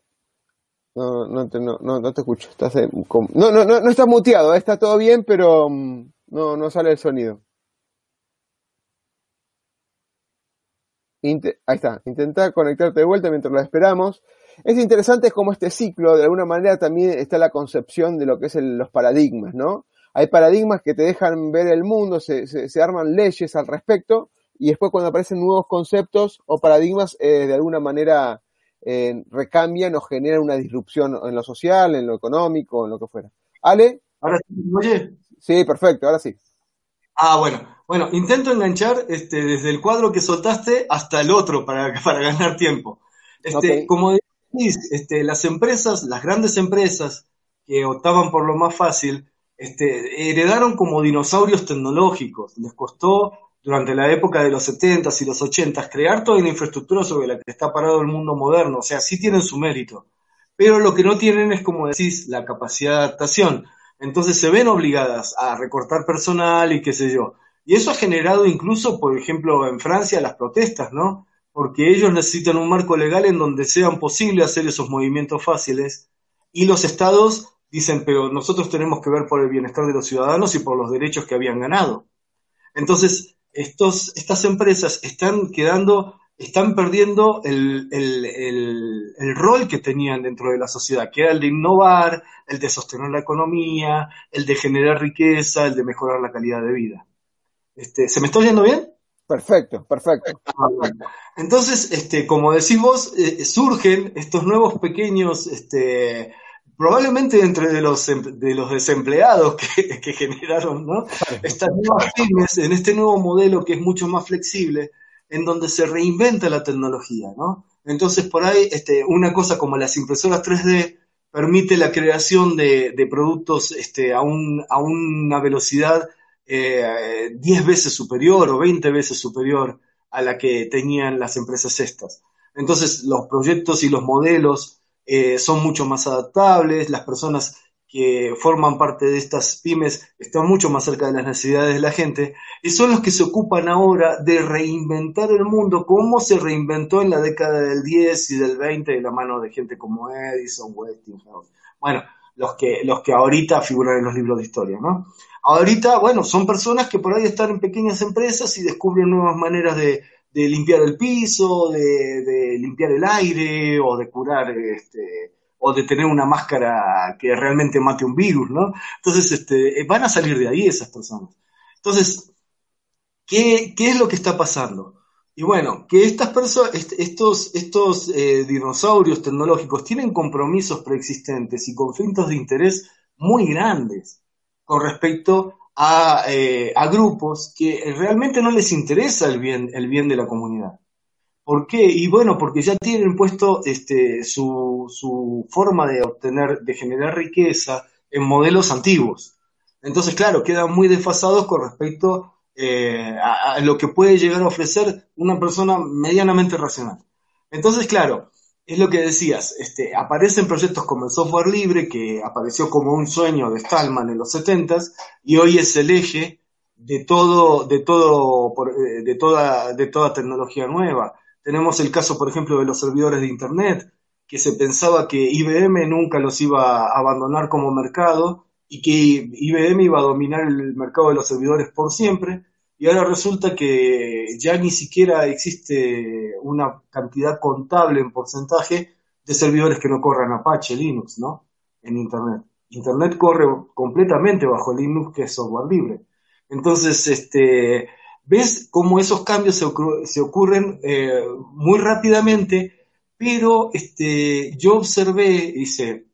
No, no te, no, no, te escucho. Estás no, no, no, no estás muteado, eh, está todo bien, pero mm, no, no sale el sonido. ahí está, intenta conectarte de vuelta mientras lo esperamos. Es interesante como este ciclo, de alguna manera también está la concepción de lo que es los paradigmas, ¿no? Hay paradigmas que te dejan ver el mundo, se, se, arman leyes al respecto, y después cuando aparecen nuevos conceptos o paradigmas, eh, de alguna manera eh, recambian o generan una disrupción en lo social, en lo económico, en lo que fuera. Ale. Ahora sí, oye. Sí, perfecto, ahora sí. Ah, bueno. Bueno, intento enganchar este, desde el cuadro que soltaste hasta el otro para, para ganar tiempo. Este, Como decís, este, las empresas, las grandes empresas que optaban por lo más fácil, este, heredaron como dinosaurios tecnológicos. Les costó durante la época de los 70s y los 80s crear toda la infraestructura sobre la que está parado el mundo moderno. O sea, sí tienen su mérito. Pero lo que no tienen es, como decís, la capacidad de adaptación. Entonces se ven obligadas a recortar personal y qué sé yo. Y eso ha generado incluso, por ejemplo, en Francia las protestas, ¿no? Porque ellos necesitan un marco legal en donde sean posible hacer esos movimientos fáciles y los estados dicen, pero nosotros tenemos que ver por el bienestar de los ciudadanos y por los derechos que habían ganado. Entonces, estos, estas empresas están quedando están perdiendo el, rol que tenían dentro de la sociedad, que era el de innovar, el de sostener la economía, el de generar riqueza, el de mejorar la calidad de vida. Este, ¿Se me está oyendo bien? Perfecto, perfecto. Entonces, este, como decís vos, eh, surgen estos nuevos pequeños, este, probablemente entre de los, em, de los desempleados que, que generaron, ¿no? Estas nuevas pymes en este nuevo modelo que es mucho más flexible, en donde se reinventa la tecnología, ¿no? Entonces, por ahí, este, una cosa como las impresoras 3D permite la creación de, productos este, a, un, a una velocidad eh, 10 veces superior o 20 veces superior a la que tenían las empresas estas. Entonces, los proyectos y los modelos eh, son mucho más adaptables, las personas que forman parte de estas pymes están mucho más cerca de las necesidades de la gente y son los que se ocupan ahora de reinventar el mundo como se reinventó en la década del 10 y del 20 de la mano de gente como Edison, Westinghouse. Bueno, los que, los que ahorita figuran en los libros de historia, ¿no? Ahorita, bueno, son personas que por ahí están en pequeñas empresas y descubren nuevas maneras de, limpiar el piso, de, de, limpiar el aire o de curar este, o de tener una máscara que realmente mate un virus, ¿no? Entonces, este, van a salir de ahí esas personas. Entonces, ¿qué, qué es lo que está pasando? Y bueno, que estas personas, estos, estos eh, dinosaurios tecnológicos tienen compromisos preexistentes y conflictos de interés muy grandes con respecto a, eh, a grupos que realmente no les interesa el bien, el bien de la comunidad. ¿Por qué? Y bueno, porque ya tienen puesto este, su, su forma de obtener, de generar riqueza en modelos antiguos. Entonces, claro, quedan muy desfasados con respecto eh, a, lo que puede llegar a ofrecer una persona medianamente racional. Entonces, claro, es lo que decías, este, aparecen proyectos como el software libre, que apareció como un sueño de Stallman en los 70s, y hoy es el eje de todo, de todo, eh, de toda, de toda tecnología nueva. Tenemos el caso, por ejemplo, de los servidores de Internet, que se pensaba que IBM nunca los iba a abandonar como mercado y que IBM iba a dominar el mercado de los servidores por siempre, y ahora resulta que ya ni siquiera existe una cantidad contable en porcentaje de servidores que no corran Apache, Linux, ¿no? En Internet. Internet corre completamente bajo Linux, que es software libre. Entonces, este, ves cómo esos cambios se, ocurren eh, muy rápidamente, pero este, yo observé, hice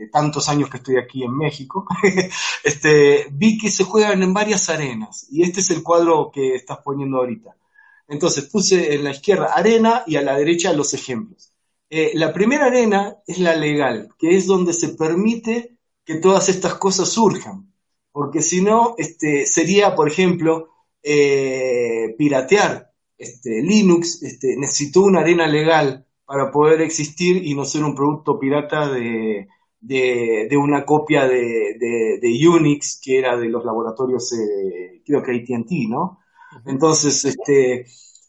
de, tantos años que estoy aquí en México, este, vi que se juegan en varias arenas, y este es el cuadro que estás poniendo ahorita. Entonces puse en la izquierda arena y a la derecha los ejemplos. Eh, la primera arena es la legal, que es donde se permite que todas estas cosas surjan, porque si no, este, sería, por ejemplo, eh, piratear. Este, Linux este, necesitó una arena legal para poder existir y no ser un producto pirata de, de, una copia de, de, Unix que era de los laboratorios, eh, creo que ATT, ¿no? Entonces, este,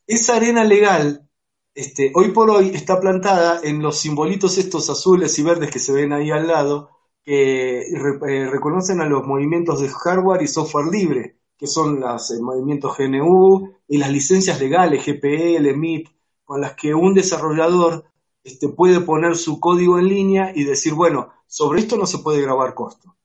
esa arena legal este, hoy por hoy está plantada en los simbolitos estos azules y verdes que se ven ahí al lado, que eh, reconocen a los movimientos de hardware y software libre, que son los eh, movimientos GNU y las licencias legales, GPL, MIT, con las que un desarrollador este, puede poner su código en línea y decir, bueno, sobre esto no se puede grabar costo.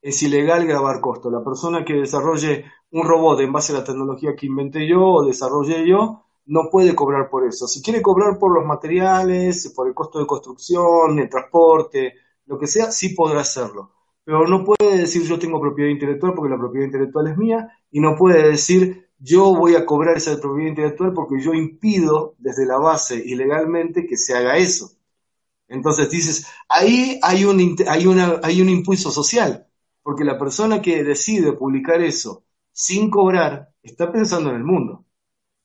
Es ilegal grabar costo. La persona que desarrolle un robot en base a la tecnología que inventé yo o desarrollé yo, no puede cobrar por eso. Si quiere cobrar por los materiales, por el costo de construcción, el transporte, lo que sea, sí podrá hacerlo. Pero no puede decir yo tengo propiedad intelectual porque la propiedad intelectual es mía y no puede decir yo voy a cobrar esa propiedad intelectual porque yo impido desde la base ilegalmente que se haga eso. Entonces dices, ahí hay un, hay, una, hay un impulso social, porque la persona que decide publicar eso sin cobrar está pensando en el mundo.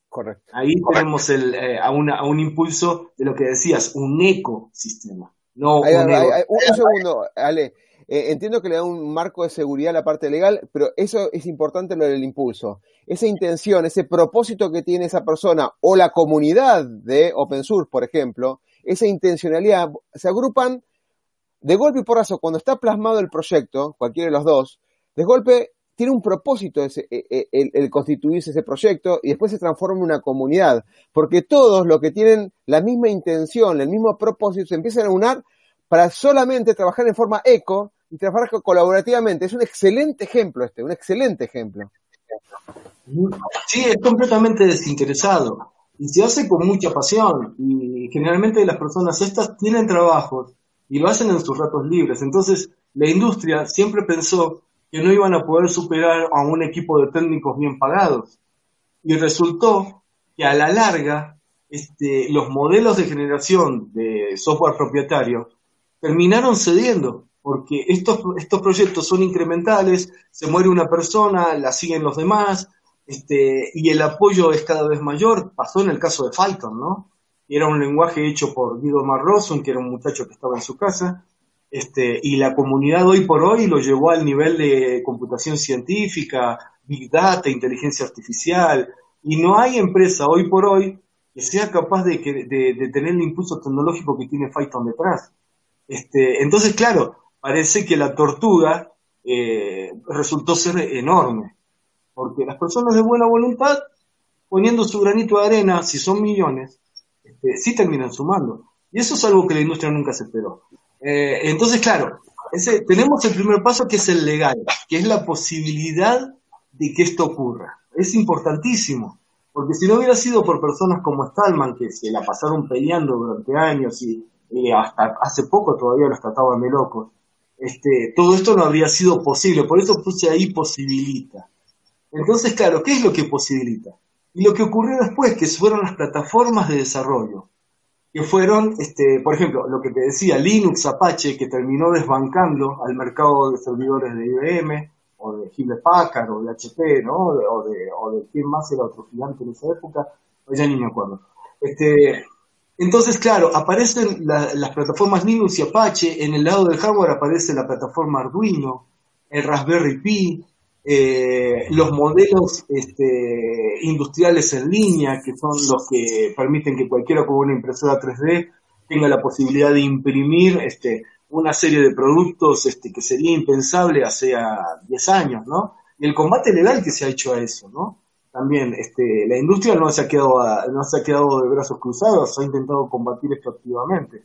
Correcto. Ahí tenemos el, eh, a, un impulso de lo que decías, un ecosistema. No un, segundo, Ale. Eh, entiendo que le da un marco de seguridad a la parte legal, pero eso es importante lo del impulso. Esa intención, ese propósito que tiene esa persona o la comunidad de open source, por ejemplo, esa intencionalidad, se agrupan de golpe y porrazo. Cuando está plasmado el proyecto, cualquiera de los dos, de golpe tiene un propósito ese, e, e, el, constituirse ese proyecto y después se transforma en una comunidad, porque todos los que tienen la misma intención, el mismo propósito, se empiezan a unir para solamente trabajar en forma eco y trabajar colaborativamente. Es un excelente ejemplo este, un excelente ejemplo. Sí, es completamente desinteresado y se hace con mucha pasión y generalmente las personas estas tienen trabajos y lo hacen en sus ratos libres. Entonces, la industria siempre pensó que no iban a poder superar a un equipo de técnicos bien pagados. Y resultó que a la larga, este, los modelos de generación de software propietario terminaron cediendo, porque estos, estos proyectos son incrementales, se muere una persona, la siguen los demás, este, y el apoyo es cada vez mayor. Pasó en el caso de Python, ¿no? Era un lenguaje hecho por Guido Marrosun, que era un muchacho que estaba en su casa, este, y la comunidad hoy por hoy lo llevó al nivel de computación científica, big data, inteligencia artificial, y no hay empresa hoy por hoy que sea capaz de, tener el impulso tecnológico que tiene Python detrás. Este, entonces, claro, parece que la tortuga eh, resultó ser enorme, porque las personas de buena voluntad, poniendo su granito de arena, si son millones, este, sí terminan sumando. Y eso es algo que la industria nunca se esperó. Eh, entonces, claro, ese, tenemos el primer paso que es el legal, que es la posibilidad de que esto ocurra. Es importantísimo, porque si no hubiera sido por personas como Stallman, que se la pasaron peleando durante años y, hasta hace poco todavía los trataban de locos, este, todo esto no habría sido posible. Por eso puse ahí posibilita. Entonces, claro, ¿qué es lo que posibilita? Y lo que ocurrió después, que fueron las plataformas de desarrollo que fueron, este, por ejemplo, lo que te decía, Linux Apache, que terminó desbancando al mercado de servidores de IBM, o de Hewlett Packard, o de HP, ¿no? O de, o de, quién más era otro gigante en esa época, pues ya ni me acuerdo. Este, entonces, claro, aparecen las plataformas Linux y Apache, en el lado del hardware aparece la plataforma Arduino, el Raspberry Pi, eh, los modelos este, industriales en línea, que son los que permiten que cualquiera con una impresora 3D tenga la posibilidad de imprimir este, una serie de productos este, que sería impensable hace 10 años, ¿no? Y el combate legal que se ha hecho a eso, ¿no? También, este, la industria no se ha quedado, no se ha quedado de brazos cruzados, ha intentado combatir esto activamente.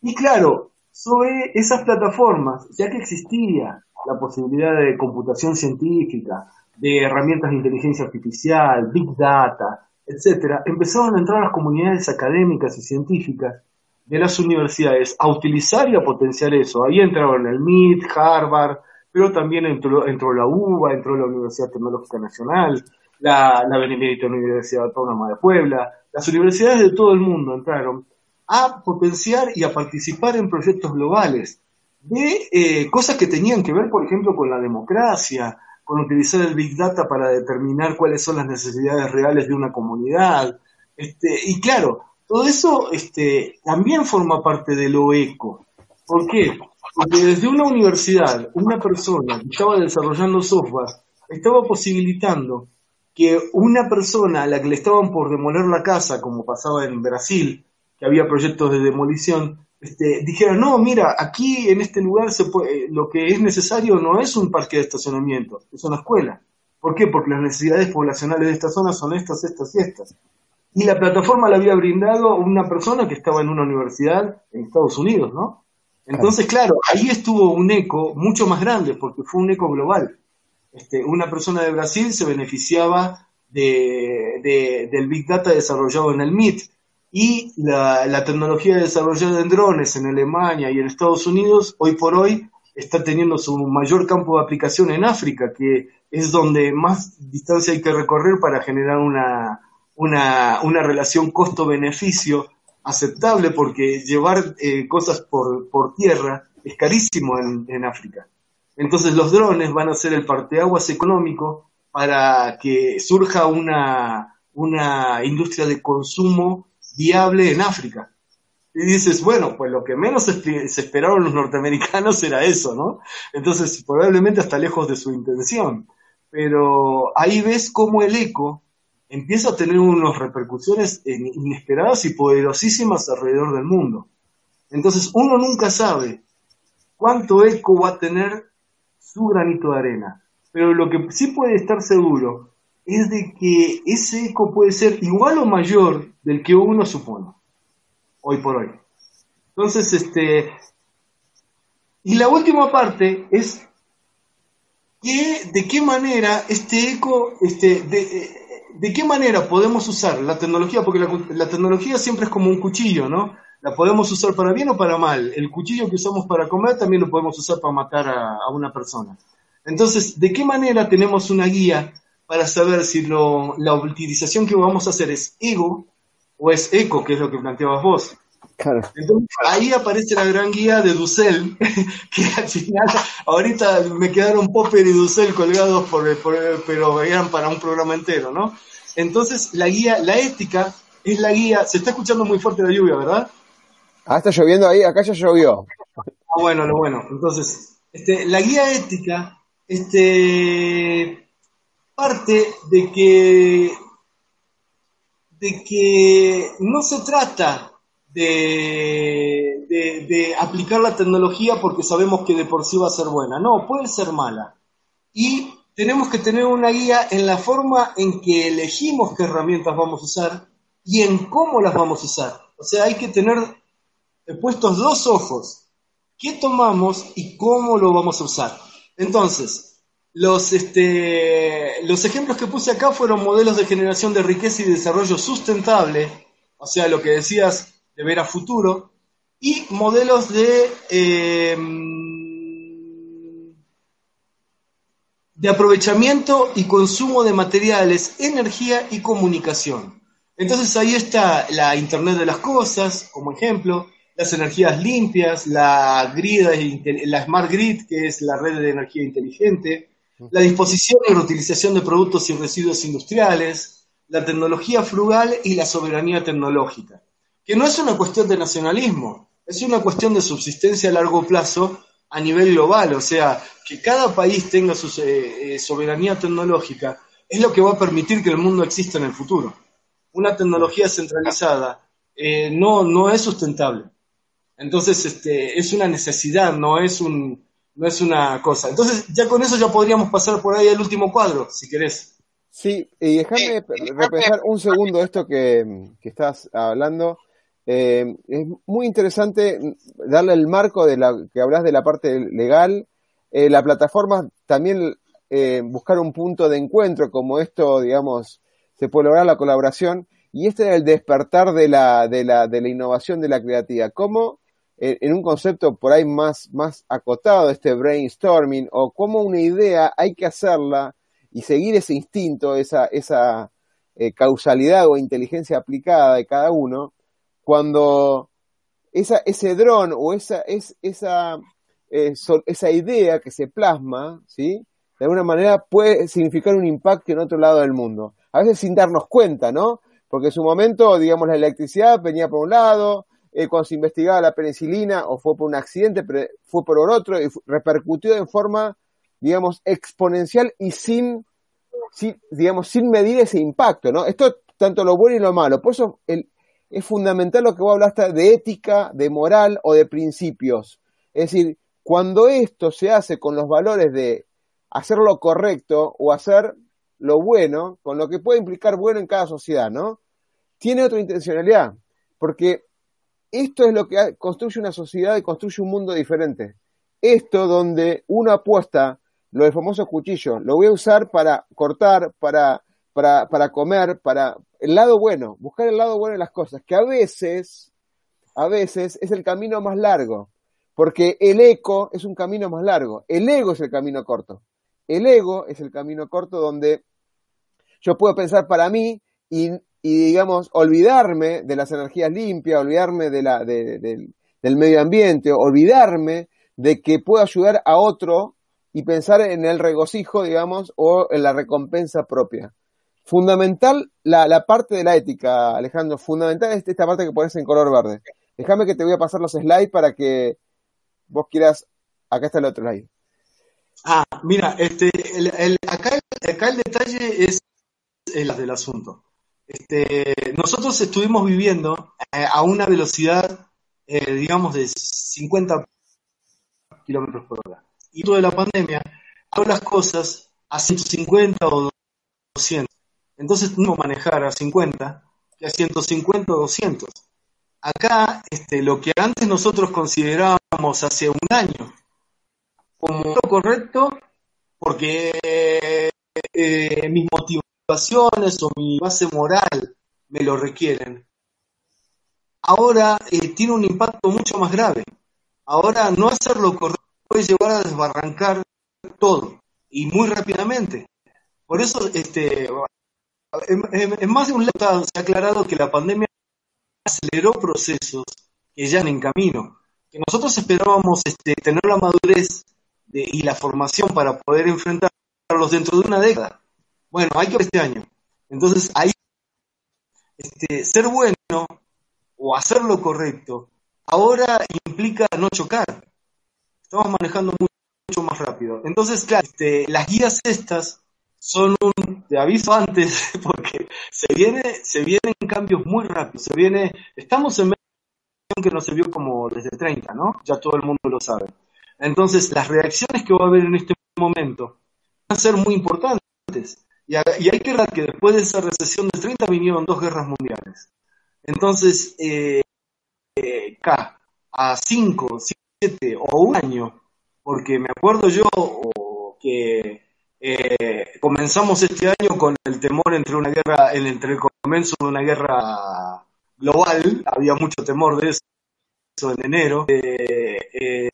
Y claro, sobre esas plataformas, ya que existía la posibilidad de computación científica, de herramientas de inteligencia artificial, big data, etcétera, empezaron a entrar las comunidades académicas y científicas de las universidades a utilizar y a potenciar eso. Ahí entraron el MIT, Harvard, pero también entró, entró la UBA, entró la Universidad Tecnológica Nacional, la, la Benemérita Universidad Autónoma de Puebla, las universidades de todo el mundo entraron a potenciar y a participar en proyectos globales de eh, cosas que tenían que ver, por ejemplo, con la democracia, con utilizar el Big Data para determinar cuáles son las necesidades reales de una comunidad. Este, y claro, todo eso este, también forma parte de lo eco. ¿Por qué? Porque desde una universidad, una persona que estaba desarrollando software, estaba posibilitando que una persona a la que le estaban por demoler la casa, como pasaba en Brasil, que había proyectos de demolición, este, dijera, no, mira, aquí en este lugar se puede, lo que es necesario no es un parque de estacionamiento, es una escuela. ¿Por qué? Porque las necesidades poblacionales de esta zona son estas, estas y estas. Y la plataforma la había brindado una persona que estaba en una universidad en Estados Unidos, ¿no? Entonces, claro, ahí estuvo un eco mucho más grande, porque fue un eco global. Este, una persona de Brasil se beneficiaba de, del Big Data desarrollado en el MIT y la, la, tecnología desarrollada en drones en Alemania y en Estados Unidos, hoy por hoy, está teniendo su mayor campo de aplicación en África, que es donde más distancia hay que recorrer para generar una, una, una relación costo-beneficio aceptable porque llevar eh, cosas por, por, tierra es carísimo en, en, África. Entonces los drones van a ser el parteaguas económico para que surja una, una industria de consumo viable en África. Y dices, bueno, pues lo que menos se esperaron los norteamericanos era eso, ¿no? Entonces, probablemente hasta lejos de su intención. Pero ahí ves cómo el eco empieza a tener unas repercusiones inesperadas y poderosísimas alrededor del mundo. Entonces uno nunca sabe cuánto eco va a tener su granito de arena, pero lo que sí puede estar seguro es de que ese eco puede ser igual o mayor del que uno supone, hoy por hoy. Entonces, este, y la última parte es que, de qué manera este eco, este, de, ¿de qué manera podemos usar la tecnología? Porque la, tecnología siempre es como un cuchillo, ¿no? La podemos usar para bien o para mal. El cuchillo que usamos para comer también lo podemos usar para matar a, una persona. Entonces, ¿de qué manera tenemos una guía para saber si la utilización que vamos a hacer es ego o es eco, que es lo que planteabas vos? Entonces, ahí aparece la gran guía de Dussel, que al final, ahorita me quedaron Popper y Dussel colgados, por, pero eran para un programa entero, ¿no? Entonces, la guía, la ética, es la guía, se está escuchando muy fuerte la lluvia, ¿verdad? Ah, está lloviendo ahí, acá ya llovió. Ah, bueno, lo bueno. Entonces, este, la guía ética, este, parte de que, de que no se trata de, de, aplicar la tecnología porque sabemos que de por sí va a ser buena. No, puede ser mala. Y tenemos que tener una guía en la forma en que elegimos qué herramientas vamos a usar y en cómo las vamos a usar. O sea, hay que tener puestos dos ojos. ¿Qué tomamos y cómo lo vamos a usar? Entonces, los, este, los ejemplos que puse acá fueron modelos de generación de riqueza y desarrollo sustentable, o sea, lo que decías de ver a futuro, y modelos de... Eh, de aprovechamiento y consumo de materiales, energía y comunicación. Entonces ahí está la Internet de las Cosas, como ejemplo, las energías limpias, la, grid, la Smart Grid, que es la red de energía inteligente, la disposición y reutilización de productos y residuos industriales, la tecnología frugal y la soberanía tecnológica, que no es una cuestión de nacionalismo, es una cuestión de subsistencia a largo plazo a nivel global, o sea, que cada país tenga su eh, eh, soberanía tecnológica, es lo que va a permitir que el mundo exista en el futuro. Una tecnología centralizada eh, no, no es sustentable. Entonces, este, es una necesidad, no es un, no es una cosa. Entonces, ya con eso ya podríamos pasar por ahí al último cuadro, si querés. Sí, y déjame repensar un segundo esto que, que estás hablando. Eh, es muy interesante darle el marco de la que hablas de la parte legal. Eh, la plataforma también eh, buscar un punto de encuentro, como esto, digamos, se puede lograr la colaboración. Y este es el despertar de la, de la, de la innovación, de la creatividad. ¿Cómo, en, un concepto por ahí más, más acotado, este brainstorming, o cómo una idea hay que hacerla y seguir ese instinto, esa, esa eh, causalidad o inteligencia aplicada de cada uno, cuando esa, ese dron o esa, es, esa, eh, esa idea que se plasma, ¿sí? de alguna manera puede significar un impacto en otro lado del mundo. A veces sin darnos cuenta, ¿no? Porque en su momento, digamos, la electricidad venía por un lado, eh, cuando se investigaba la penicilina, o fue por un accidente, pero fue por otro, y repercutió en forma, digamos, exponencial y sin, digamos, sin medir ese impacto, ¿no? Esto tanto lo bueno y lo malo. Por eso es fundamental lo que vos hablaste de ética, de moral o de principios. Es decir, cuando esto se hace con los valores de hacer lo correcto o hacer lo bueno, con lo que puede implicar bueno en cada sociedad, ¿no? Tiene otra intencionalidad, porque esto es lo que construye una sociedad y construye un mundo diferente. Esto donde uno apuesta lo del famoso cuchillo, lo voy a usar para cortar, para, para, para comer, para el lado bueno, buscar el lado bueno de las cosas, que a veces, a veces es el camino más largo, porque el eco es un camino más largo, el ego es el camino corto. El ego es el camino corto donde yo puedo pensar para mí y, digamos, olvidarme de las energías limpias, olvidarme de la, del medio ambiente, olvidarme de que puedo ayudar a otro y pensar en el regocijo, digamos, o en la recompensa propia. Fundamental la, la parte de la ética, Alejandro, fundamental es esta parte que pones en color verde. Déjame que te voy a pasar los slides para que vos quieras, acá está el otro slide. Ah, mira, este, el, acá, acá, el detalle es el del asunto. Este, nosotros estuvimos viviendo eh, a una velocidad, eh, digamos, de 50 kilómetros por hora. Y todo de la pandemia, ahora las cosas a 150 o 200. Entonces, no manejar a 50 que a 150 o 200. Acá, este, lo que antes nosotros considerábamos hace un año como lo correcto porque eh, mis motivaciones o mi base moral me lo requieren. Ahora eh, tiene un impacto mucho más grave. Ahora no hacer lo correcto puede llevar a desbarrancar todo y muy rápidamente. Por eso, este, en, más de un lado se ha aclarado que la pandemia aceleró procesos que ya en camino. Que nosotros esperábamos este, tener la madurez y la formación para poder enfrentarlos dentro de una década. Bueno, hay que ver este año. Entonces, ahí, este, ser bueno o hacer lo correcto, ahora implica no chocar. Estamos manejando mucho, más rápido. Entonces, claro, este, las guías estas son un de aviso antes porque se viene se vienen cambios muy rápidos se viene estamos en que no se vio como desde 30 no ya todo el mundo lo sabe entonces, las reacciones que va a haber en este momento van a ser muy importantes. Y, hay que ver que después de esa recesión de 30 vinieron dos guerras mundiales. Entonces, eh, eh a 5, 7 o un año, porque me acuerdo yo que eh, comenzamos este año con el temor entre una guerra, entre el comienzo de una guerra global, había mucho temor de eso en enero. Eh,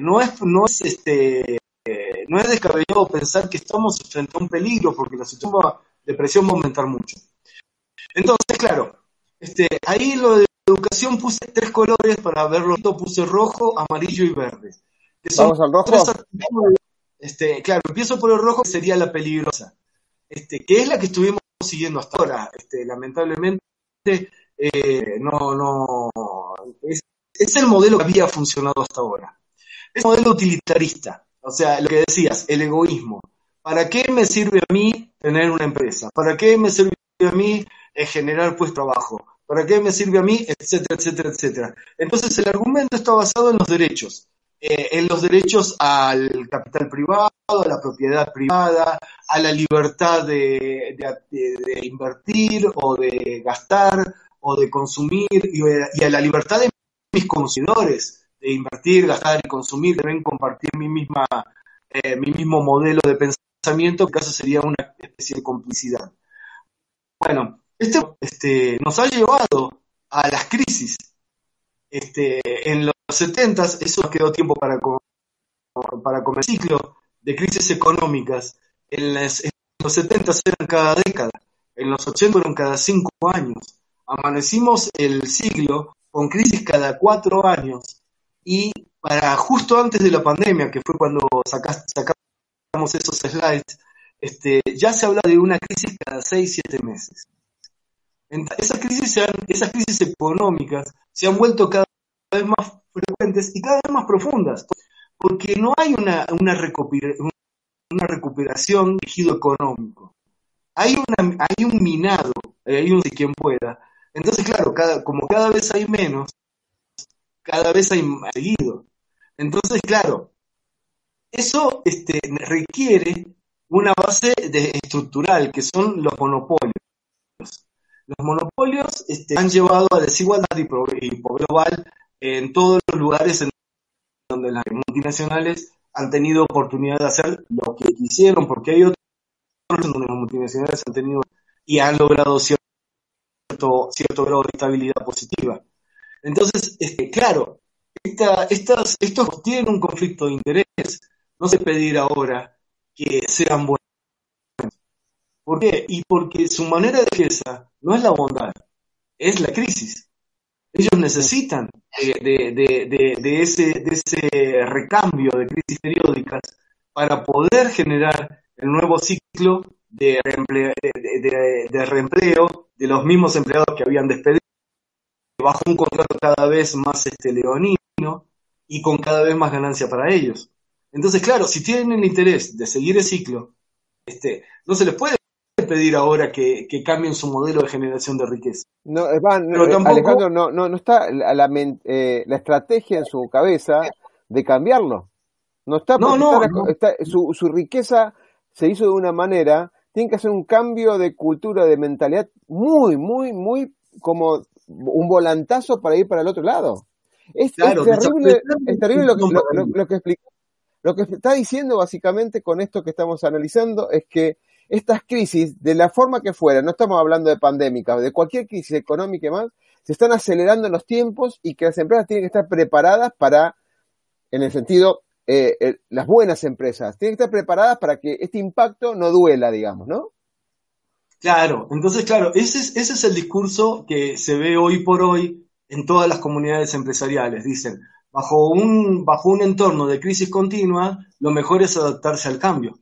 no es, no es este, eh, no es descabellado pensar que estamos frente a un peligro porque la situación de presión va a aumentar mucho. Entonces, claro, este, ahí lo de educación puse tres colores para verlo, puse rojo, amarillo y verde. Vamos al rojo. este, claro, empiezo por el rojo, que sería la peligrosa, este, que es la que estuvimos siguiendo hasta ahora. Este, lamentablemente, eh, no, no, es, es el modelo que había funcionado hasta ahora. Es un modelo utilitarista, o sea, lo que decías, el egoísmo. ¿Para qué me sirve a mí tener una empresa? ¿Para qué me sirve a mí eh, generar pues trabajo? ¿Para qué me sirve a mí? Etcétera, etcétera, etcétera. Entonces el argumento está basado en los derechos. Eh, en los derechos al capital privado, a la propiedad privada, a la libertad de, invertir o de gastar o de consumir y, a la libertad de mis consumidores de invertir, gastar y consumir, deben compartir mi misma eh, mi mismo modelo de pensamiento, que caso sería una especie de complicidad. Bueno, esto este, nos ha llevado a las crisis. Este, en los 70 eso nos quedó tiempo para, para comer ciclo de crisis económicas. En, los 70 eran cada década, en los 80 eran cada cinco años. Amanecimos el siglo con crisis cada cuatro años y para justo antes de la pandemia, que fue cuando sacamos esos slides, este, ya se habla de una crisis cada seis, siete meses. Esas crisis, esas crisis económicas se han vuelto cada vez más frecuentes y cada vez más profundas, porque no hay una, una, recuperación de tejido económico. Hay, una, hay un minado, hay un de quien pueda. Entonces, claro, cada, como cada vez hay menos, cada vez hay más seguido. Entonces, claro, eso este, requiere una base estructural, que son los monopolios. Los monopolios este, han llevado a desigualdad y, global en todos los lugares en donde las multinacionales han tenido oportunidad de hacer lo que quisieron, porque hay otros donde las multinacionales han tenido y han logrado cierto, cierto grado de estabilidad positiva. Entonces, este, claro, estas, estos tienen un conflicto de interés. No se pedir ahora que sean buenos. ¿Por qué? Y porque su manera de defensa no es la bondad, es la crisis. Ellos necesitan de, ese, de ese recambio de crisis periódicas para poder generar el nuevo ciclo de de, reempleo de los mismos empleados que habían despedido bajo un contrato cada vez más este, leonino y con cada vez más ganancia para ellos. Entonces, claro, si tienen el interés de seguir el ciclo, este, no se les puede pedir ahora que, cambien su modelo de generación de riqueza. No, Pero eh, Alejandro, no, no, no está la, eh, la, estrategia en su cabeza de cambiarlo. No está, no, no, su, su riqueza se hizo de una manera, tiene que hacer un cambio de cultura, de mentalidad muy, muy, muy como un volantazo para ir para el otro lado. Es, terrible, es terrible lo que, lo, que Lo que está diciendo básicamente con esto que estamos analizando es que estas crisis, de la forma que fuera, no estamos hablando de pandémica, de cualquier crisis económica y más, se están acelerando en los tiempos y que las empresas tienen que estar preparadas para, en el sentido, eh, eh, las buenas empresas, tienen que estar preparadas para que este impacto no duela, digamos, ¿no? Claro, entonces, claro, ese es, ese es el discurso que se ve hoy por hoy en todas las comunidades empresariales. Dicen, bajo un, bajo un entorno de crisis continua, lo mejor es adaptarse al cambio.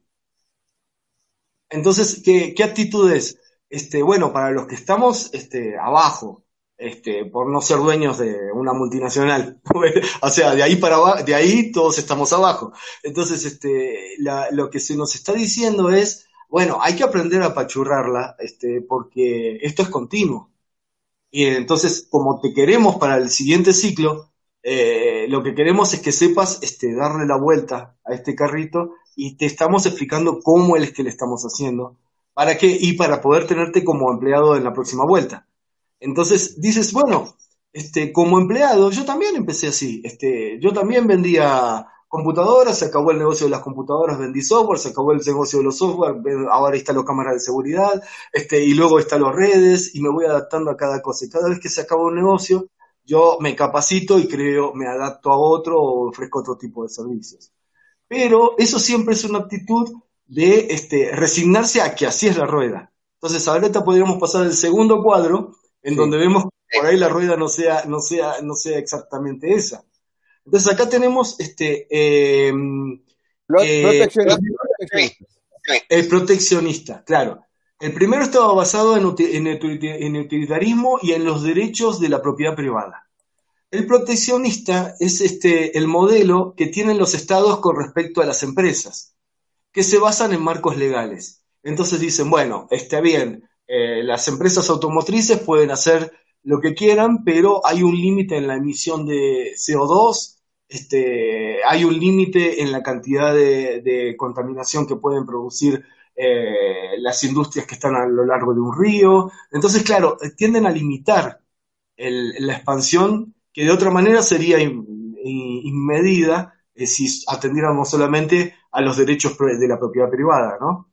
Entonces, ¿qué, qué actitud es? Este, bueno, para los que estamos este, abajo, este, por no ser dueños de una multinacional, o sea, de ahí para de ahí todos estamos abajo. Entonces, este, lo que se nos está diciendo es, bueno, hay que aprender a apachurrarla, este, porque esto es continuo. Y entonces, como te queremos para el siguiente ciclo, eh, lo que queremos es que sepas este, darle la vuelta a este carrito y te estamos explicando cómo es que le estamos haciendo para que y para poder tenerte como empleado en la próxima vuelta. Entonces dices, bueno, este, como empleado, yo también empecé así. Este, yo también vendía computadoras, se acabó el negocio de las computadoras, vendí software, se acabó el negocio de los software, ahora están los cámaras de seguridad, este, y luego están los redes, y me voy adaptando a cada cosa. Y cada vez que se acaba un negocio, yo me capacito y creo, me adapto a otro o ofrezco otro tipo de servicios. Pero eso siempre es una actitud de este, resignarse a que así es la rueda. Entonces, ahorita podríamos pasar al segundo cuadro, en donde vemos que por ahí la rueda no sea, no sea, no sea exactamente esa. Entonces acá tenemos este em, eh, el proteccionista, claro. El primero estaba basado en, el utilitarismo y en los derechos de la propiedad privada. El proteccionista es este, el modelo que tienen los estados con respecto a las empresas, que se basan en marcos legales. Entonces dicen, bueno, está bien, eh, las empresas automotrices pueden hacer lo que quieran, pero hay un límite en la emisión de CO2, este, hay un límite en la cantidad de, contaminación que pueden producir eh, las industrias que están a lo largo de un río. Entonces, claro, tienden a limitar la expansión que de otra manera sería inmedida eh, si atendiéramos solamente a los derechos de la propiedad privada, ¿no?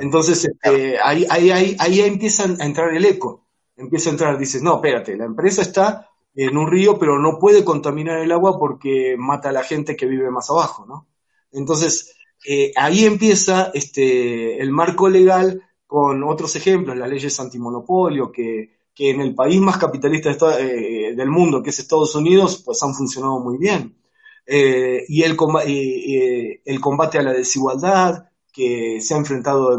Entonces, este, ahí, ahí, ahí, ahí empieza a entrar el eco, empieza a entrar, dices, no, espérate, la empresa está en un río, pero no puede contaminar el agua porque mata a la gente que vive más abajo, ¿no? Entonces, eh, ahí empieza este, el marco legal con otros ejemplos, las leyes antimonopolio, que, que en el país más capitalista eh, del mundo, que es Estados Unidos, pues han funcionado muy bien. Eh, y el, el combate a la desigualdad, que se ha enfrentado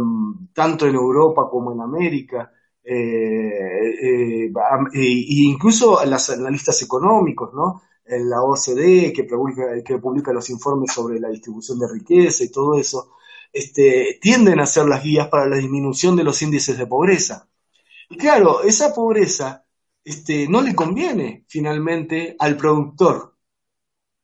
tanto en Europa como en América, eh, e incluso las analistas económicos, ¿no? En la OCDE, que publica, los informes sobre la distribución de riqueza y todo eso, este, tienden a ser las guías para la disminución de los índices de pobreza. Y claro, esa pobreza este, no le conviene finalmente al productor.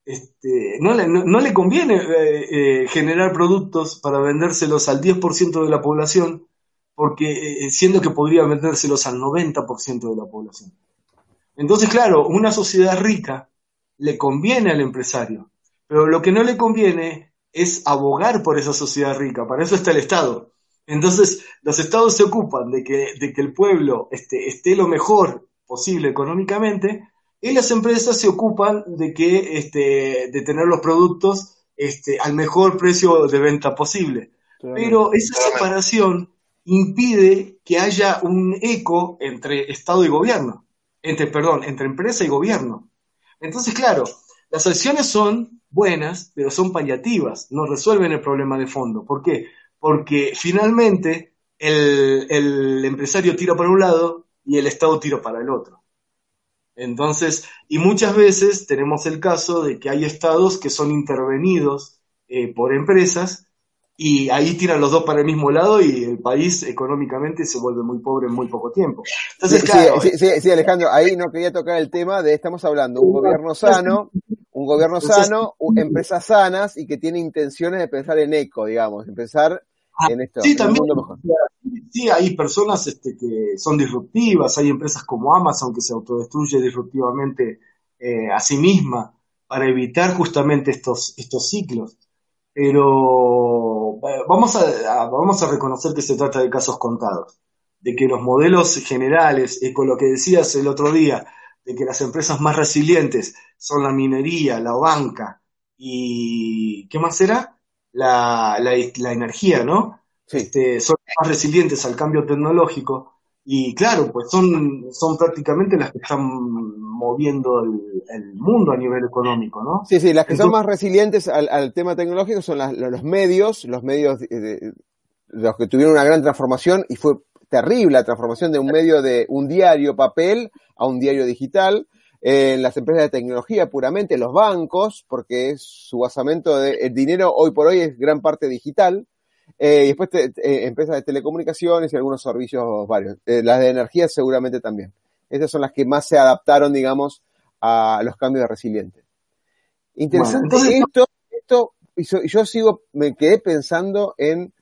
Este, no, le, no, le conviene eh, generar productos para vendérselos al 10% de la población, porque eh, siendo que podría vendérselos al 90% de la población. Entonces, claro, una sociedad rica le conviene al empresario, pero lo que no le conviene es abogar por esa sociedad rica, para eso está el Estado. Entonces, los estados se ocupan de que, de que el pueblo esté, esté lo mejor posible económicamente y las empresas se ocupan de que este, de tener los productos este, al mejor precio de venta posible. Pero esa separación impide que haya un eco entre Estado y gobierno, entre, perdón, entre empresa y gobierno. Entonces, claro, las acciones son buenas, pero son paliativas, no resuelven el problema de fondo. ¿Por qué? Porque finalmente el, el empresario tira para un lado y el Estado tira para el otro. Entonces, y muchas veces tenemos el caso de que hay estados que son intervenidos eh, por empresas y ahí tiran los dos para el mismo lado y el país económicamente se vuelve muy pobre en muy poco tiempo. Entonces, sí, sí, sí, Alejandro, ahí no quería tocar el tema de, estamos hablando, un gobierno sano, un gobierno sano, empresas sanas y que tiene intenciones de pensar en eco, digamos, empezar Ah, sí, también. Sí, hay personas este, que son disruptivas, hay empresas como Amazon que se autodestruye disruptivamente eh, a sí misma para evitar justamente estos, estos ciclos. Pero vamos a, vamos a reconocer que se trata de casos contados, de que los modelos generales, con lo que decías el otro día, de que las empresas más resilientes son la minería, la banca y ¿qué más será? la, la, energía, ¿no? Este, son más resilientes al cambio tecnológico y claro, pues son, son prácticamente las que están moviendo el, mundo a nivel económico, ¿no? Sí, sí, las que son más resilientes al, tema tecnológico son los medios, los medios de, los que tuvieron una gran transformación y fue terrible la transformación de un medio de un diario papel a un diario digital en las empresas de tecnología puramente, los bancos, porque su basamento de el dinero hoy por hoy es gran parte digital, eh, y después eh, empresas de telecomunicaciones y algunos servicios varios. Eh, las de energía seguramente también. Estas son las que más se adaptaron, digamos, a los cambios de resiliente. Interesante esto, esto, y yo sigo, me quedé pensando en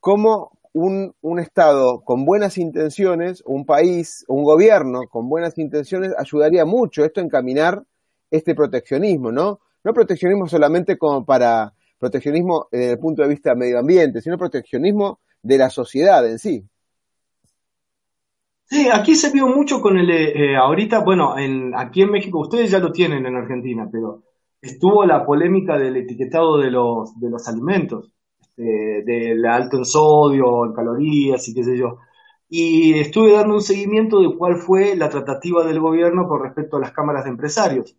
cómo un, un, Estado con buenas intenciones, un país, un gobierno con buenas intenciones, ayudaría mucho esto a encaminar este proteccionismo, ¿no? No proteccionismo solamente como para proteccionismo desde el punto de vista medio ambiente, sino proteccionismo de la sociedad en sí. Sí, aquí se vio mucho con el, eh, ahorita, bueno, en, aquí en México, ustedes ya lo tienen en Argentina, pero estuvo la polémica del etiquetado de los, de los alimentos del alto en sodio, en calorías y qué sé yo. Y estuve dando un seguimiento de cuál fue la tratativa del gobierno con respecto a las cámaras de empresarios.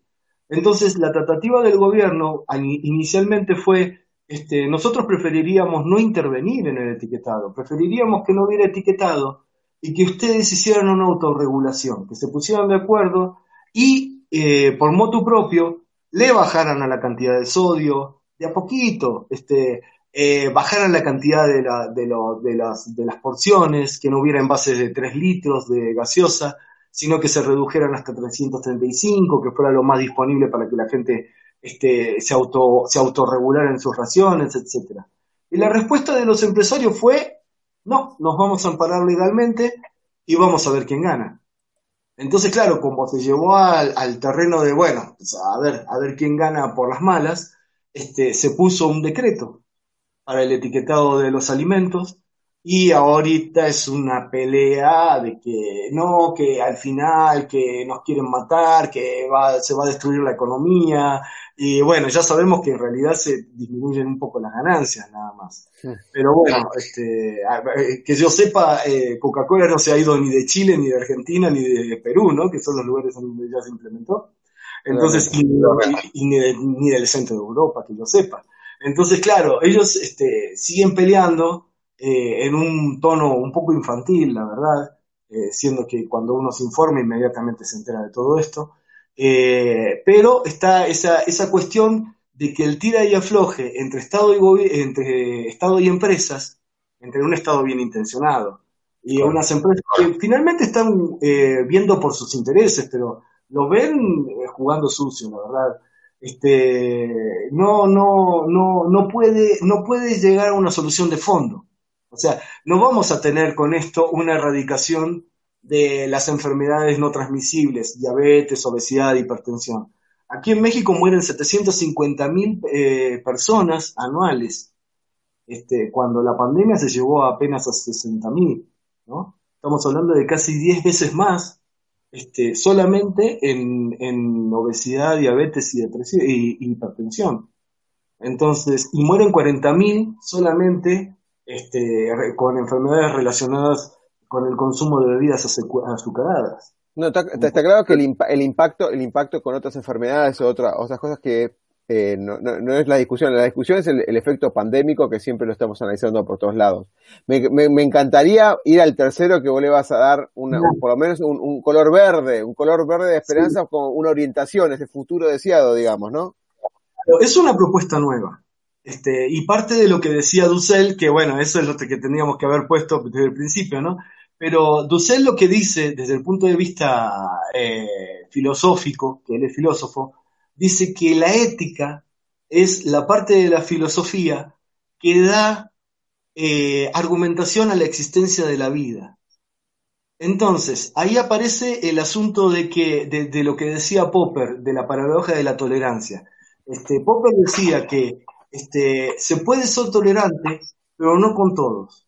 Entonces, la tratativa del gobierno inicialmente fue, este, nosotros preferiríamos no intervenir en el etiquetado, preferiríamos que no hubiera etiquetado y que ustedes hicieran una autorregulación, que se pusieran de acuerdo y eh, por motu propio le bajaran a la cantidad de sodio de a poquito, este, eh, bajaran la cantidad de, las, porciones, que no hubiera envases de 3 litros de gaseosa, sino que se redujeran hasta 335, que fuera lo más disponible para que la gente este, se, auto, se autorregulara en sus raciones, etcétera. Y la respuesta de los empresarios fue, no, nos vamos a amparar legalmente y vamos a ver quién gana. Entonces, claro, como se llevó al, terreno de, bueno, pues, a ver, a ver quién gana por las malas, este, se puso un decreto para el etiquetado de los alimentos y ahorita es una pelea de que no, que al final, que nos quieren matar, que va, se va a destruir la economía. Y bueno, ya sabemos que en realidad se disminuyen un poco las ganancias nada más. Pero bueno, este, eh, que yo sepa, eh, Coca-Cola no se ha ido ni de Chile, ni de Argentina, ni de Perú, ¿no? Que son los lugares donde ya se implementó. Entonces, y, ni, ni del centro de Europa, que yo sepa. Entonces, claro, ellos este, siguen peleando eh, en un tono un poco infantil, la verdad, eh, siendo que cuando uno se informa inmediatamente se entera de todo esto. Eh, pero está esa, esa cuestión de que el tira y afloje entre Estado y, entre Estado y empresas, entre un Estado bien intencionado y unas empresas que finalmente están viendo por sus intereses, pero lo ven jugando sucio, la verdad. Este, no, no, no, no puede, no puede llegar a una solución de fondo. O sea, no vamos a tener con esto una erradicación de las enfermedades no transmisibles, diabetes, obesidad, hipertensión. Aquí en México mueren 750 mil eh, personas anuales, este, cuando la pandemia se llevó apenas a 60 mil, ¿no? Estamos hablando de casi 10 veces más, este, solamente en, obesidad, diabetes y, y, hipertensión. Entonces, y mueren 40 mil solamente este, con enfermedades relacionadas con el consumo de bebidas azucaradas. No, está, claro que el, el, impacto, el impacto con otras enfermedades o otra, otras cosas que eh, no, no, es la discusión, la discusión es el, efecto pandémico que siempre lo estamos analizando por todos lados. Me, me, encantaría ir al tercero que vos le vas a dar una, por lo menos un, color verde, un color verde de esperanza con una orientación, ese futuro deseado, digamos, ¿no? Es una propuesta nueva. Este, y parte de lo que decía Dussel, que bueno, eso es lo que tendríamos que haber puesto desde el principio, ¿no? Pero Dussel lo que dice desde el punto de vista eh, filosófico, que él es filósofo, dice que la ética es la parte de la filosofía que da eh, argumentación a la existencia de la vida. Entonces, ahí aparece el asunto de que, de, lo que decía Popper, de la paradoja de la tolerancia. Este, Popper decía que este, se puede ser tolerante, pero no con todos.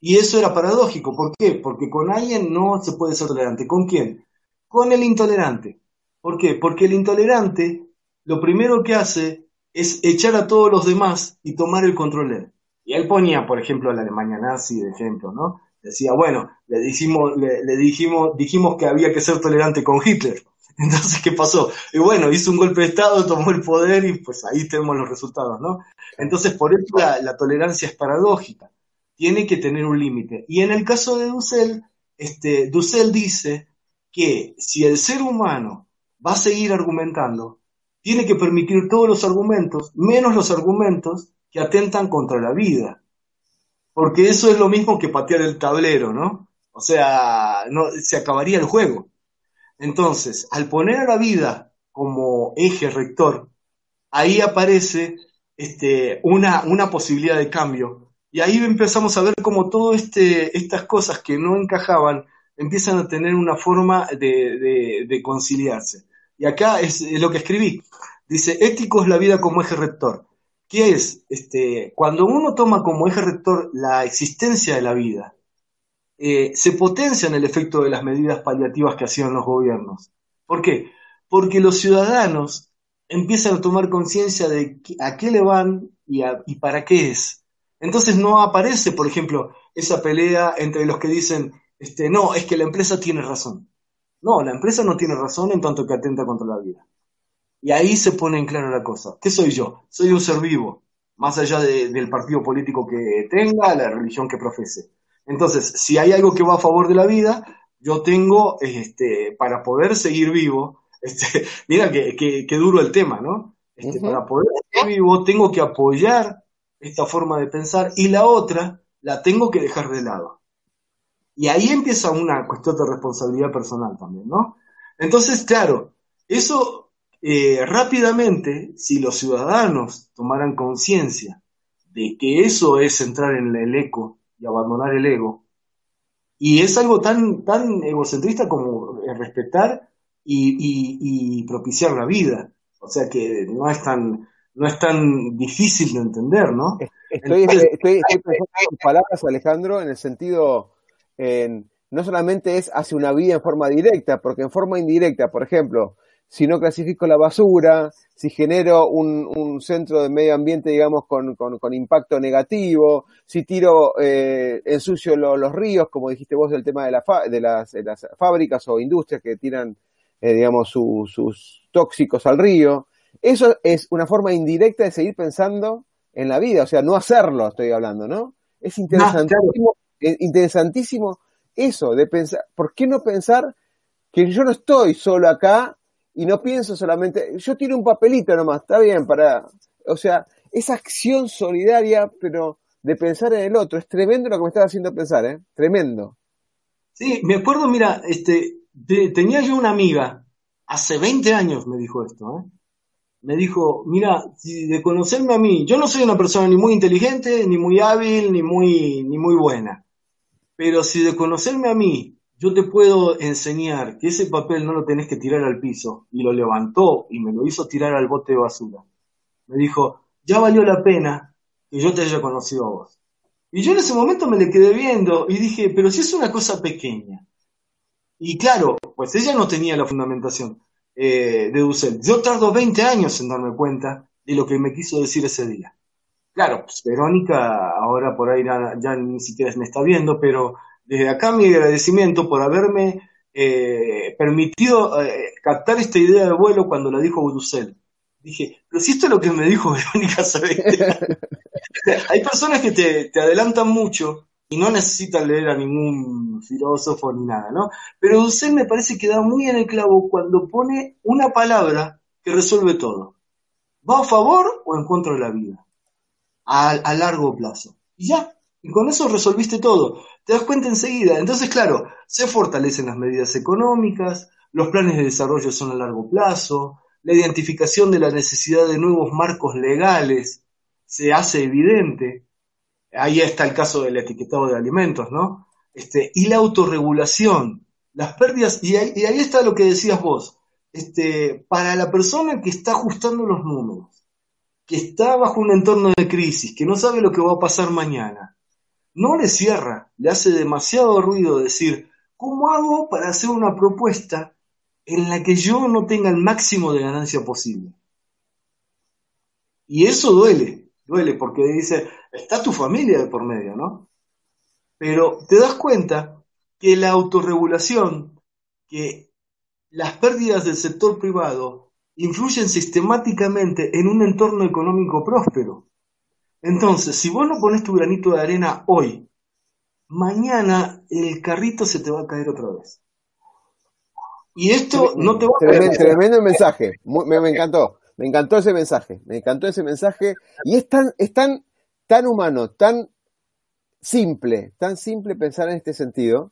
Y eso era paradójico. ¿Por qué? Porque con alguien no se puede ser tolerante. ¿Con quién? Con el intolerante. ¿Por qué? Porque el intolerante lo primero que hace es echar a todos los demás y tomar el control de él. Y él ponía, por ejemplo, a la Alemania nazi de ejemplo, ¿no? Decía, bueno, le dijimos, le dijimos, dijimos que había que ser tolerante con Hitler. Entonces, ¿qué pasó? Y bueno, hizo un golpe de Estado, tomó el poder y pues ahí tenemos los resultados, ¿no? Entonces, por eso la, tolerancia es paradójica. Tiene que tener un límite. Y en el caso de Dussel, este, Dussel dice que si el ser humano va a seguir argumentando, tiene que permitir todos los argumentos, menos los argumentos que atentan contra la vida. Porque eso es lo mismo que patear el tablero, ¿no? O sea, no, se acabaría el juego. Entonces, al poner a la vida como eje rector, ahí aparece este, una, una posibilidad de cambio. Y ahí empezamos a ver cómo todas este, estas cosas que no encajaban empiezan a tener una forma de, conciliarse. Y acá es, lo que escribí. Dice, ético es la vida como eje rector. ¿Qué es? Este, cuando uno toma como eje rector la existencia de la vida, eh, se potencia en el efecto de las medidas paliativas que hacían los gobiernos. ¿Por qué? Porque los ciudadanos empiezan a tomar conciencia de a qué le van y, para qué es. Entonces no aparece, por ejemplo, esa pelea entre los que dicen, este, no, es que la empresa tiene razón. No, la empresa no tiene razón en tanto que atenta contra la vida. Y ahí se pone en claro la cosa. ¿Qué soy yo? Soy un ser vivo, más allá del partido político que tenga, la religión que profese. Entonces, si hay algo que va a favor de la vida, yo tengo, este, para poder seguir vivo, este, mira que, duro el tema, ¿no? Este, para poder seguir vivo tengo que apoyar esta forma de pensar y la otra la tengo que dejar de lado. Y ahí empieza una cuestión de responsabilidad personal también, ¿no? Entonces, claro, eso eh, rápidamente, si los ciudadanos tomaran conciencia de que eso es entrar en el eco y abandonar el ego, y es algo tan, tan egocentrista como respetar y, propiciar la vida. O sea que no es tan, no es tan difícil de entender, ¿no? Estoy, estoy, pensando en palabras, Alejandro, en el sentido, en, no solamente es hacia una vida en forma directa, porque en forma indirecta, por ejemplo, si no clasifico la basura, si genero un, un centro de medio ambiente, digamos, con, con, con impacto negativo, si tiro, eh, ensucio los ríos, como dijiste vos del tema de, la de, las, de las fábricas o industrias que tiran, eh, digamos, sus tóxicos al río. Eso es una forma indirecta de seguir pensando en la vida, o sea, no hacerlo, estoy hablando, ¿no? Es interesantísimo, eh, interesantísimo eso, de pensar, ¿por qué no pensar que yo no estoy solo acá y no pienso solamente, yo tiro un papelito nomás, está bien, para, o sea, esa acción solidaria, pero de pensar en el otro, es tremendo lo que me estás haciendo pensar, ¿eh? Tremendo. Sí, me acuerdo, mira, este, tenía yo una amiga, hace 20 años me dijo esto, ¿eh? Me dijo, mira, de conocerme a mí, yo no soy una persona ni muy inteligente, ni muy hábil, ni muy, ni muy buena, pero si de conocerme a mí yo te puedo enseñar que ese papel no lo tenés que tirar al piso. Y lo levantó y me lo hizo tirar al bote de basura. Me dijo, ya valió la pena que yo te haya conocido a vos. Y yo en ese momento me le quedé viendo y dije, pero si es una cosa pequeña. Y claro, pues ella no tenía la fundamentación eh, de Dussel. Yo tardo 20 años en darme cuenta de lo que me quiso decir ese día. Claro, pues Verónica ahora por ahí ya ni siquiera me está viendo, pero desde acá mi agradecimiento por haberme eh, permitido eh, captar esta idea de vuelo cuando la dijo Brusel. Dije, pero si esto es lo que me dijo Verónica Hay personas que te, adelantan mucho y no necesitan leer a ningún filósofo ni nada, ¿no? Pero Dussel me parece que da muy en el clavo cuando pone una palabra que resuelve todo. ¿Va a favor o en contra de la vida? a largo plazo. Y ya, y con eso resolviste todo. Te das cuenta enseguida. Entonces, claro, se fortalecen las medidas económicas, los planes de desarrollo son a largo plazo, la identificación de la necesidad de nuevos marcos legales se hace evidente. Ahí está el caso del etiquetado de alimentos, ¿no? Este, y la autorregulación, las pérdidas, y ahí, y ahí está lo que decías vos, este, para la persona que está ajustando los números, que está bajo un entorno de crisis, que no sabe lo que va a pasar mañana, no le cierra, le hace demasiado ruido decir, ¿cómo hago para hacer una propuesta en la que yo no tenga el máximo de ganancia posible? Y eso duele, duele, porque dice, está tu familia de por medio, ¿no? Pero te das cuenta que la autorregulación, que las pérdidas del sector privado influyen sistemáticamente en un entorno económico próspero. Entonces, si vos no pones tu granito de arena hoy, mañana el carrito se te va a caer otra vez. Y esto no te va a tremendo, tremendo mensaje, me, encantó, me encantó ese mensaje, me encantó ese mensaje. Y es tan, es tan, tan humano, tan simple, tan simple pensar en este sentido,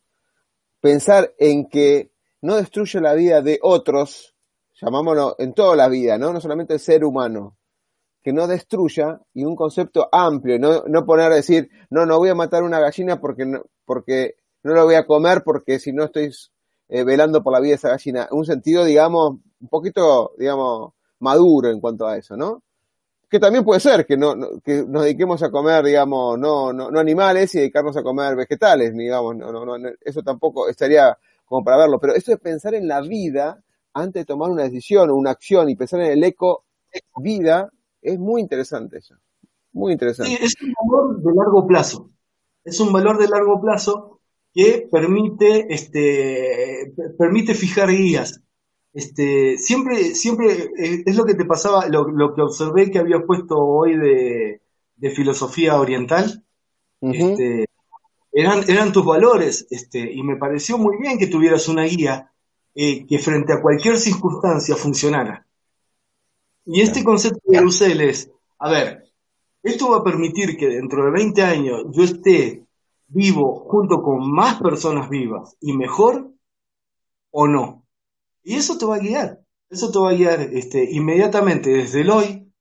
pensar en que no destruye la vida de otros, llamámoslo en toda la vida, ¿no? No solamente el ser humano, que no destruya y un concepto amplio, no, no poner a decir, no, no voy a matar una gallina porque no, porque no lo voy a comer porque si no estoy eh, velando por la vida de esa gallina. Un sentido, digamos, un poquito, digamos, maduro en cuanto a eso, ¿no? Que también puede ser que no, que nos dediquemos a comer, digamos, no, no, no animales y dedicarnos a comer vegetales, digamos, no, no, no, eso tampoco estaría como para verlo, pero esto de pensar en la vida antes de tomar una decisión o una acción y pensar en el eco vida es muy interesante eso. Muy interesante. Sí, es un valor de largo plazo. Es un valor de largo plazo que permite, este, permite fijar guías. Este, siempre, siempre eh, es lo que te pasaba, lo, que observé que había puesto hoy de, filosofía oriental. este, eran, eran tus valores, este, y me pareció muy bien que tuvieras una guía eh, que frente a cualquier circunstancia funcionara. Y este concepto de Russell es, a ver, esto va a permitir que dentro de 20 años yo esté vivo junto con más personas vivas y mejor o no. Y eso te va a guiar, eso te va a guiar este, inmediatamente desde el hoy,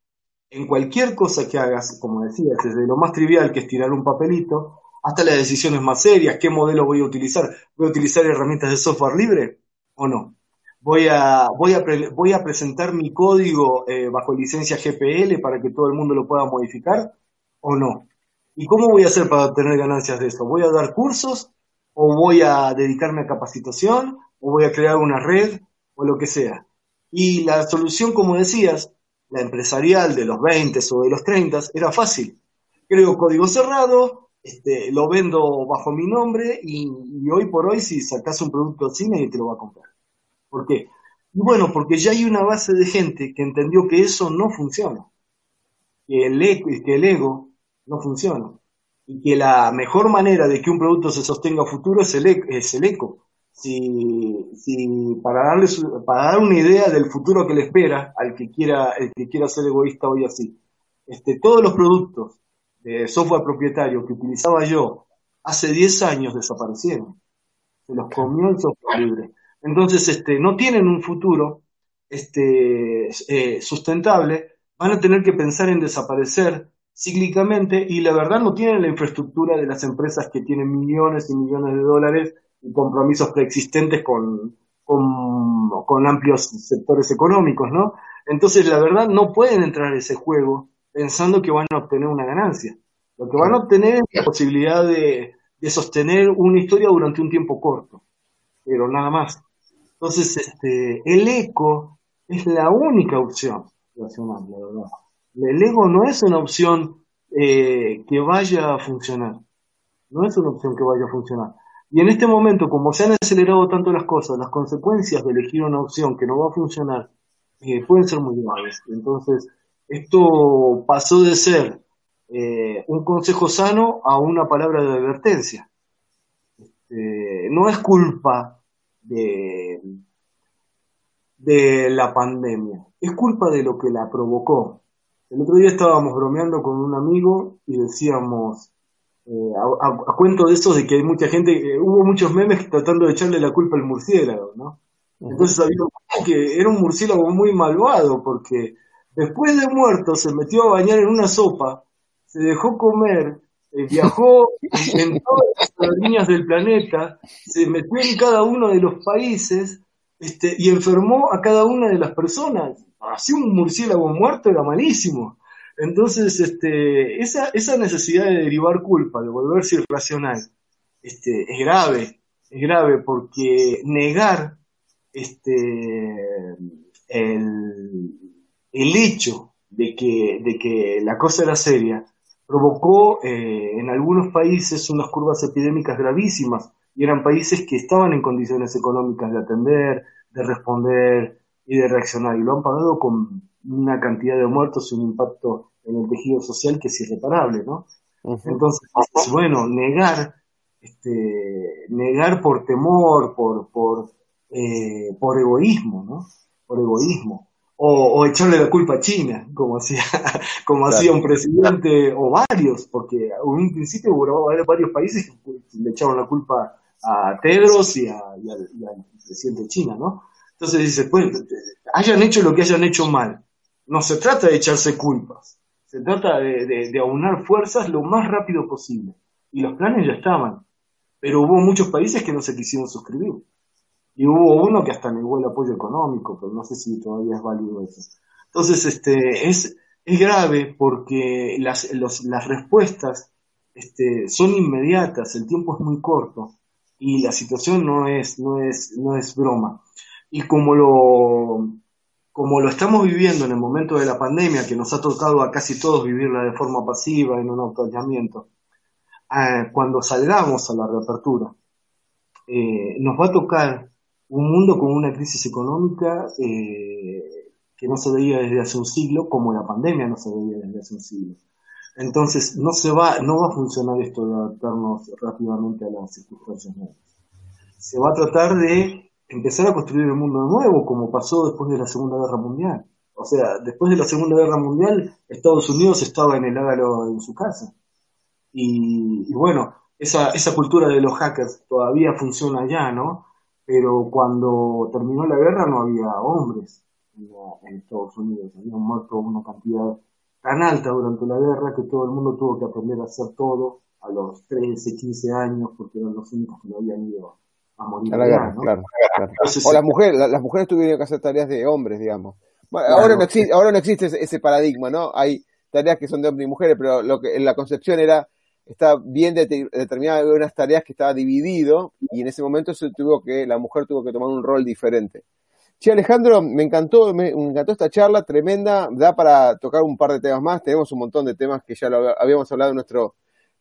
en cualquier cosa que hagas, como decías, desde lo más trivial que es tirar un papelito, hasta las decisiones más serias, qué modelo voy a utilizar, voy a utilizar herramientas de software libre o no. Voy a, voy a, voy a presentar mi código eh, bajo licencia GPL para que todo el mundo lo pueda modificar o no. ¿Y cómo voy a hacer para obtener ganancias de esto? ¿Voy a dar cursos o voy a dedicarme a capacitación o voy a crear una red o lo que sea? Y la solución, como decías, la empresarial de los 20 o de los 30 era fácil. Creo código cerrado, este, lo vendo bajo mi nombre y, hoy por hoy si sacas un producto así nadie te lo va a comprar. ¿Por qué? Y bueno, porque ya hay una base de gente que entendió que eso no funciona, que el, que el ego no funciona y que la mejor manera de que un producto se sostenga a futuro es el, es el eco. Si, para darle para dar una idea del futuro que le espera al que quiera el que quiera ser egoísta hoy así, este, todos los productos de software propietario que utilizaba yo hace 10 años desaparecieron. Se los comió el software libre. Entonces, este, no tienen un futuro este, eh, sustentable, van a tener que pensar en desaparecer cíclicamente y la verdad no tienen la infraestructura de las empresas que tienen millones y millones de dólares y compromisos preexistentes con, con, amplios sectores económicos, ¿no? Entonces, la verdad, no pueden entrar a ese juego pensando que van a obtener una ganancia. Lo que van a obtener es la posibilidad de, de sostener una historia durante un tiempo corto, pero nada más. Entonces, este, el eco es la única opción racional, la verdad. El ego no es una opción eh, que vaya a funcionar. No es una opción que vaya a funcionar. Y en este momento, como se han acelerado tanto las cosas, las consecuencias de elegir una opción que no va a funcionar eh, pueden ser muy graves. Entonces, esto pasó de ser eh, un consejo sano a una palabra de advertencia. Este, no es culpa de, de la pandemia, es culpa de lo que la provocó. El otro día estábamos bromeando con un amigo y decíamos, eh, a, cuento de eso de que hay mucha gente, eh, hubo muchos memes tratando de echarle la culpa al murciélago, ¿no? Entonces había que era un murciélago muy malvado porque después de muerto se metió a bañar en una sopa, se dejó comer, eh, viajó en todas las líneas del planeta, se metió en cada uno de los países este, y enfermó a cada una de las personas así un murciélago muerto era malísimo. Entonces, este, esa, esa necesidad de derivar culpa, de volverse irracional, este, es grave, es grave porque negar este, el, el hecho de que, de que la cosa era seria provocó eh, en algunos países unas curvas epidémicas gravísimas y eran países que estaban en condiciones económicas de atender, de responder, y de reaccionar. Y lo han pagado con una cantidad de muertos y un impacto en el tejido social que es irreparable, ¿no? Entonces, bueno, negar, este, negar por temor, por, por, eh, por egoísmo, ¿no? Por egoísmo. O, o, echarle la culpa a China, como hacía, como hacía un presidente, o varios, porque en un principio hubo varios países que le echaron la culpa a Tedros y, a, y al presidente de China, ¿no? Entonces dice, pues, hayan hecho lo que hayan hecho mal. No se trata de echarse culpas, se trata de, aunar fuerzas lo más rápido posible. Y los planes ya estaban, pero hubo muchos países que no se quisieron suscribir. Y hubo uno que hasta negó el apoyo económico, pero no sé si todavía es válido eso. Entonces, este, es, es grave porque las, las respuestas este, son inmediatas, el tiempo es muy corto y la situación no es, no es, no es broma. Y como lo, como lo estamos viviendo en el momento de la pandemia, que nos ha tocado a casi todos vivirla de forma pasiva, en un autoallamiento, eh, cuando salgamos a la reapertura, eh, nos va a tocar un mundo con una crisis económica eh, que no se veía desde hace un siglo, como la pandemia no se veía desde hace un siglo. Entonces, no se va, no va a funcionar esto de adaptarnos rápidamente a las circunstancias nuevas. Se va a tratar de empezar a construir el mundo nuevo, como pasó después de la Segunda Guerra Mundial. O sea, después de la Segunda Guerra Mundial, Estados Unidos estaba en el ágaro en su casa. Y, bueno, esa, esa cultura de los hackers todavía funciona allá, ¿no? Pero cuando terminó la guerra no había hombres en Estados Unidos, habían muerto una cantidad tan alta durante la guerra que todo el mundo tuvo que aprender a hacer todo a los 13, 15 años porque eran los únicos que no habían ido a morir. claro, o las mujeres, las mujeres tuvieron que hacer tareas de hombres, digamos. ahora, no existe, ahora no existe ese, paradigma, ¿no? Hay tareas que son de hombres y mujeres, pero lo que en la concepción era está bien determinada, había unas tareas que estaba dividido y en ese momento se tuvo que, la mujer tuvo que tomar un rol diferente. Sí, Alejandro, me encantó, me, encantó esta charla, tremenda, da para tocar un par de temas más, tenemos un montón de temas que ya lo habíamos hablado en nuestro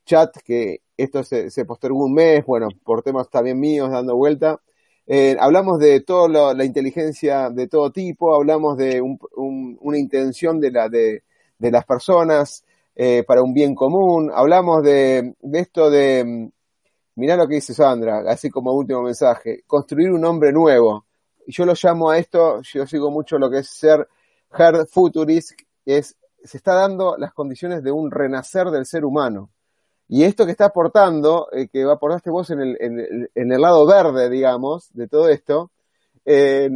chat, que esto se, postergó un mes, bueno, por temas también míos dando vuelta. Eh, hablamos de toda la inteligencia de todo tipo, hablamos de una intención de las personas, eh, para un bien común. Hablamos de, de esto de, mm, mirá lo que dice Sandra, así como último mensaje, construir un hombre nuevo. Yo lo llamo a esto, yo sigo mucho lo que es ser hard futurist, es, se está dando las condiciones de un renacer del ser humano. Y esto que está aportando, eh, que aportaste vos en el, en, en, el lado verde, digamos, de todo esto, eh,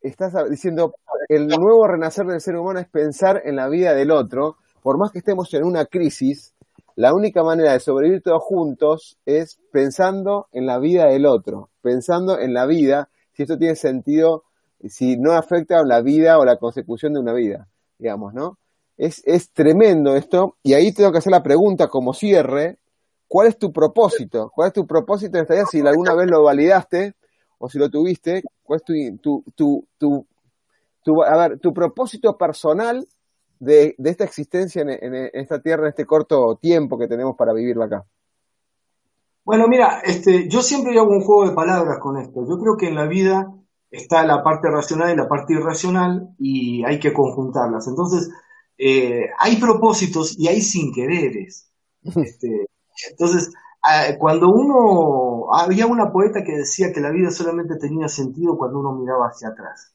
estás diciendo, el nuevo renacer del ser humano es pensar en la vida del otro, por más que estemos en una crisis, la única manera de sobrevivir todos juntos es pensando en la vida del otro, pensando en la vida, si esto tiene sentido, si no afecta a la vida o la consecución de una vida, digamos, ¿no? Es, es tremendo esto, y ahí tengo que hacer la pregunta como cierre, ¿cuál es tu propósito? ¿Cuál es tu propósito en esta vida? Si alguna vez lo validaste o si lo tuviste, ¿cuál es tu, tu, tu, tu, a ver, tu propósito personal de, esta existencia en, esta tierra, en este corto tiempo que tenemos para vivirla acá? Bueno, mira, este, yo siempre hago un juego de palabras con esto. Yo creo que en la vida está la parte racional y la parte irracional y hay que conjuntarlas. Entonces, eh, hay propósitos y hay sin quereres. Este, entonces, cuando uno, había una poeta que decía que la vida solamente tenía sentido cuando uno miraba hacia atrás.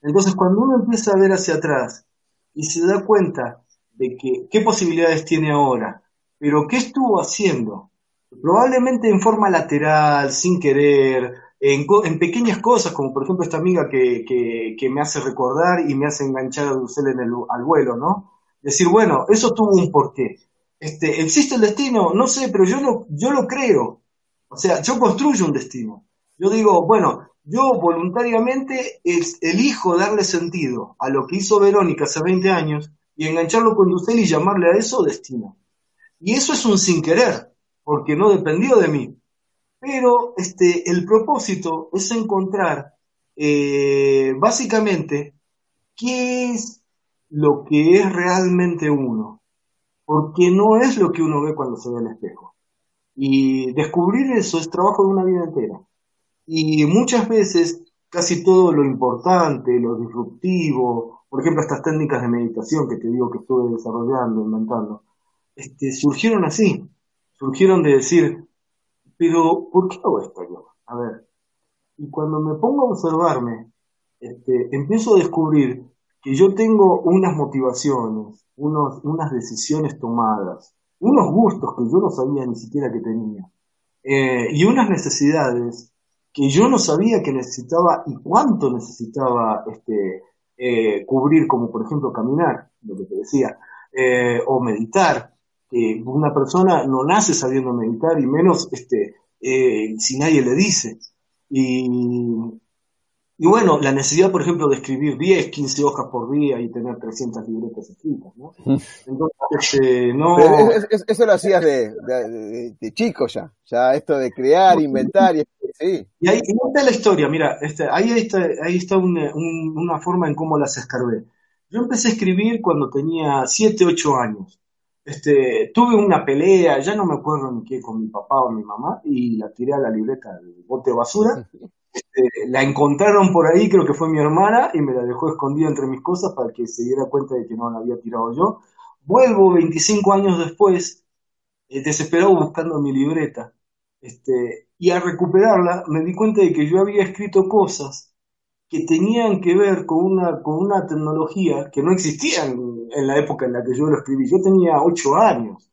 Entonces, cuando uno empieza a ver hacia atrás y se da cuenta de que qué posibilidades tiene ahora, pero qué estuvo haciendo, probablemente en forma lateral, sin querer, en, pequeñas cosas, como por ejemplo esta amiga que, me hace recordar y me hace enganchar a Dulcel en el, al vuelo, ¿no? Decir, bueno, eso tuvo un porqué. Este, ¿Existe el destino? No sé, pero yo lo, yo lo creo. O sea, yo construyo un destino. Yo digo, bueno, yo voluntariamente elijo darle sentido a lo que hizo Verónica hace 20 años y engancharlo con usted y llamarle a eso destino. Y eso es un sin querer, porque no dependió de mí. Pero este, el propósito es encontrar eh, básicamente qué es lo que es realmente uno, porque no es lo que uno ve cuando se ve el espejo. Y descubrir eso es trabajo de una vida entera. Y muchas veces casi todo lo importante, lo disruptivo, por ejemplo estas técnicas de meditación que te digo que estuve desarrollando, inventando, este, surgieron así, surgieron de decir, pero ¿por qué hago esto yo? A ver, y cuando me pongo a observarme, este, empiezo a descubrir que yo tengo unas motivaciones, unos, unas decisiones tomadas, unos gustos que yo no sabía ni siquiera que tenía, eh, y unas necesidades que yo no sabía que necesitaba y cuánto necesitaba este, eh, cubrir, como por ejemplo caminar, lo que te decía, eh, o meditar. Que una persona no nace sabiendo meditar y menos este, eh, si nadie le dice. Y, y bueno, la necesidad, por ejemplo, de escribir 10, 15 hojas por día y tener 300 libretas escritas, ¿no? Entonces, este, no... eso lo hacías de, de, chico ya, ya esto de crear, inventar y... Sí. Y ahí está la historia, mira, este, ahí está, ahí está una, una forma en cómo las escarbé. Yo empecé a escribir cuando tenía 7, 8 años. Este, tuve una pelea, ya no me acuerdo ni qué, con mi papá o mi mamá, y la tiré a la libreta del bote de basura. Este, la encontraron por ahí, creo que fue mi hermana, y me la dejó escondida entre mis cosas para que se diera cuenta de que no la había tirado yo. Vuelvo 25 años después, eh, desesperado buscando mi libreta. Este, y al recuperarla me di cuenta de que yo había escrito cosas que tenían que ver con una, con una tecnología que no existía en, la época en la que yo lo escribí. Yo tenía 8 años.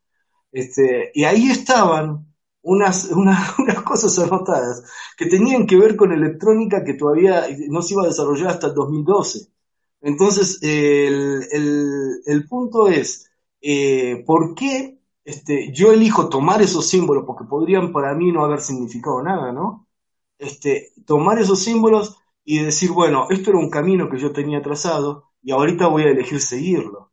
Este, y ahí estaban unas, unas, cosas anotadas que tenían que ver con electrónica que todavía no se iba a desarrollar hasta el 2012. Entonces, el, el, punto es, eh, ¿por qué este, yo elijo tomar esos símbolos? Porque podrían para mí no haber significado nada, ¿no? Este, tomar esos símbolos y decir, bueno, esto era un camino que yo tenía trazado y ahorita voy a elegir seguirlo.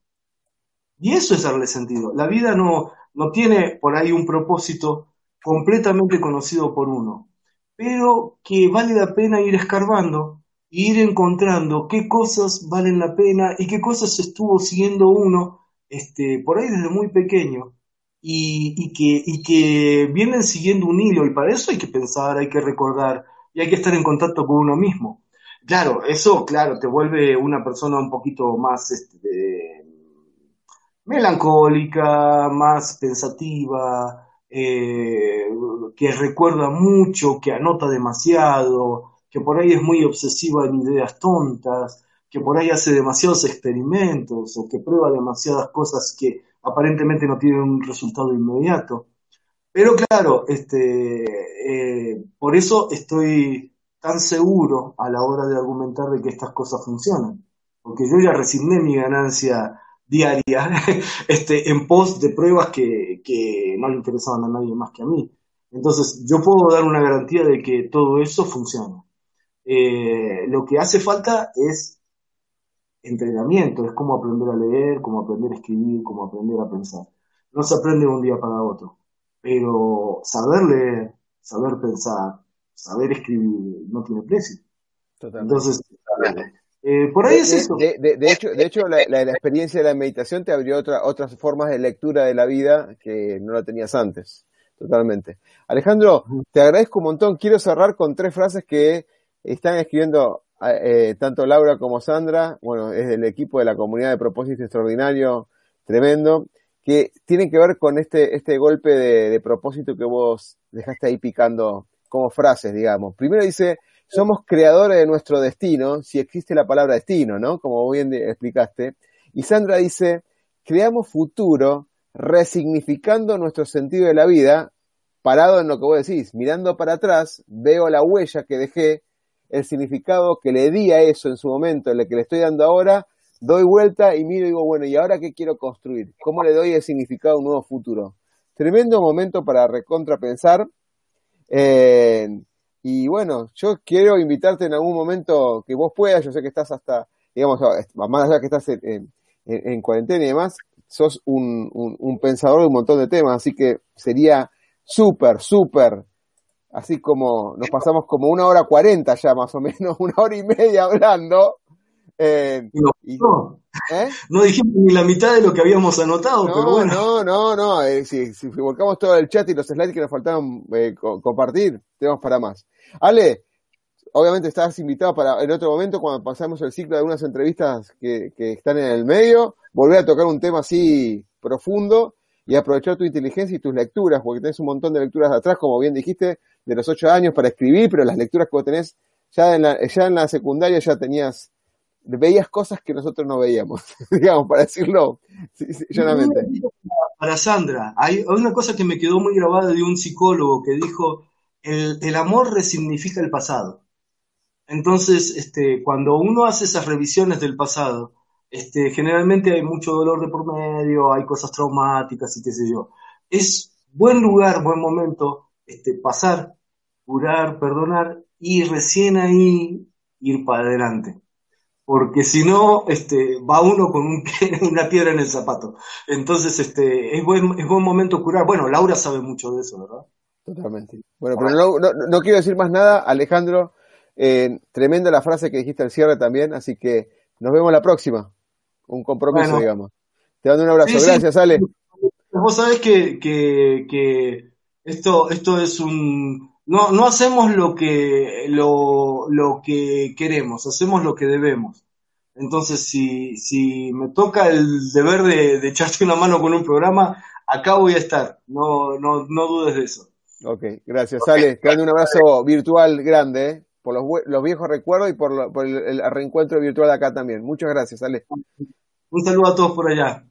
Y eso es darle sentido. La vida no, no tiene por ahí un propósito completamente conocido por uno, pero que vale la pena ir escarbando e ir encontrando qué cosas valen la pena y qué cosas estuvo siguiendo uno este, por ahí desde muy pequeño y, que, y que vienen siguiendo un hilo y para eso hay que pensar, hay que recordar y hay que estar en contacto con uno mismo. Claro, eso, claro, te vuelve una persona un poquito más este, melancólica, más pensativa, eh, que recuerda mucho, que anota demasiado, que por ahí es muy obsesiva en ideas tontas, que por ahí hace demasiados experimentos o que prueba demasiadas cosas que aparentemente no tienen un resultado inmediato. Pero claro, este, eh, por eso estoy tan seguro a la hora de argumentar de que estas cosas funcionan, porque yo ya resigné mi ganancia diaria este, en pos de pruebas que, que no le interesaban a nadie más que a mí. Entonces, yo puedo dar una garantía de que todo eso funciona. Eh, lo que hace falta es entrenamiento, es como aprender a leer, como aprender a escribir, como aprender a pensar. No se aprende de un día para otro, pero saber leer, saber pensar, saber escribir no tiene precio. Entonces, eh, por ahí de, es eso. De, hecho, de hecho la, experiencia de la meditación te abrió otra, otras formas de lectura de la vida que no la tenías antes. Totalmente. Alejandro, te agradezco un montón. Quiero cerrar con tres frases que están escribiendo eh, tanto Laura como Sandra. Bueno, es del equipo de la comunidad de propósito extraordinario, tremendo, que tienen que ver con este, este golpe de propósito que vos dejaste ahí picando como frases, digamos. Primero dice, somos creadores de nuestro destino, si existe la palabra destino, ¿no? Como bien explicaste. Y Sandra dice, creamos futuro resignificando nuestro sentido de la vida, parado en lo que vos decís, mirando para atrás, veo la huella que dejé, el significado que le di a eso en su momento, el que le estoy dando ahora, doy vuelta y miro y digo, bueno, ¿y ahora qué quiero construir? ¿Cómo le doy el significado a un nuevo futuro? Tremendo momento para recontrapensar. Eh, y bueno, yo quiero invitarte en algún momento que vos puedas, yo sé que estás hasta, digamos, más allá que estás en, cuarentena y demás, sos un, un, pensador de un montón de temas, así que sería súper, súper, así como nos pasamos como una hora cuarenta ya más o menos, una hora y media hablando, eh, no, ¿eh? no, dijimos ni la mitad de lo que habíamos anotado, no, pero bueno. No, no, no, eh, si, volcamos todo el chat y los slides que nos faltaban compartir, tenemos para más. Ale, obviamente estás invitado para en otro momento, cuando pasamos el ciclo de algunas entrevistas que, que están en el medio, volver a tocar un tema así profundo y aprovechar tu inteligencia y tus lecturas, porque tenés un montón de lecturas de atrás, como bien dijiste, de los ocho años para escribir, pero las lecturas que vos tenés ya en la, ya en la secundaria ya tenías veías cosas que nosotros no veíamos, digamos, para decirlo. Para Sandra, hay una cosa que me quedó muy grabada de un psicólogo que dijo, el, el amor resignifica el pasado. Entonces, este, cuando uno hace esas revisiones del pasado, este, generalmente hay mucho dolor de por medio, hay cosas traumáticas y qué sé yo. Es buen lugar, buen momento, este, pasar, curar, perdonar y recién ahí ir para adelante porque si no, este, va uno con un una piedra en el zapato. Entonces, este, es buen, es buen momento curar. Bueno, Laura sabe mucho de eso, ¿verdad? Totalmente. Bueno, pero no, no, quiero decir más nada, Alejandro. Eh, tremenda la frase que dijiste al cierre también, así que nos vemos la próxima. Un compromiso, digamos. Te mando un abrazo. Gracias, Ale. Vos sabés que, que, que esto, esto es un, no, no hacemos lo que, lo, lo que queremos, hacemos lo que debemos. Entonces, si, si me toca el deber de, echarte una mano con un programa, acá voy a estar, no, no, no dudes de eso. Ok, gracias. Ale, te mando un abrazo virtual grande, ¿eh? por los, los, viejos recuerdos y por, por el, el, reencuentro virtual acá también. Muchas gracias, Ale. Un saludo a todos por allá.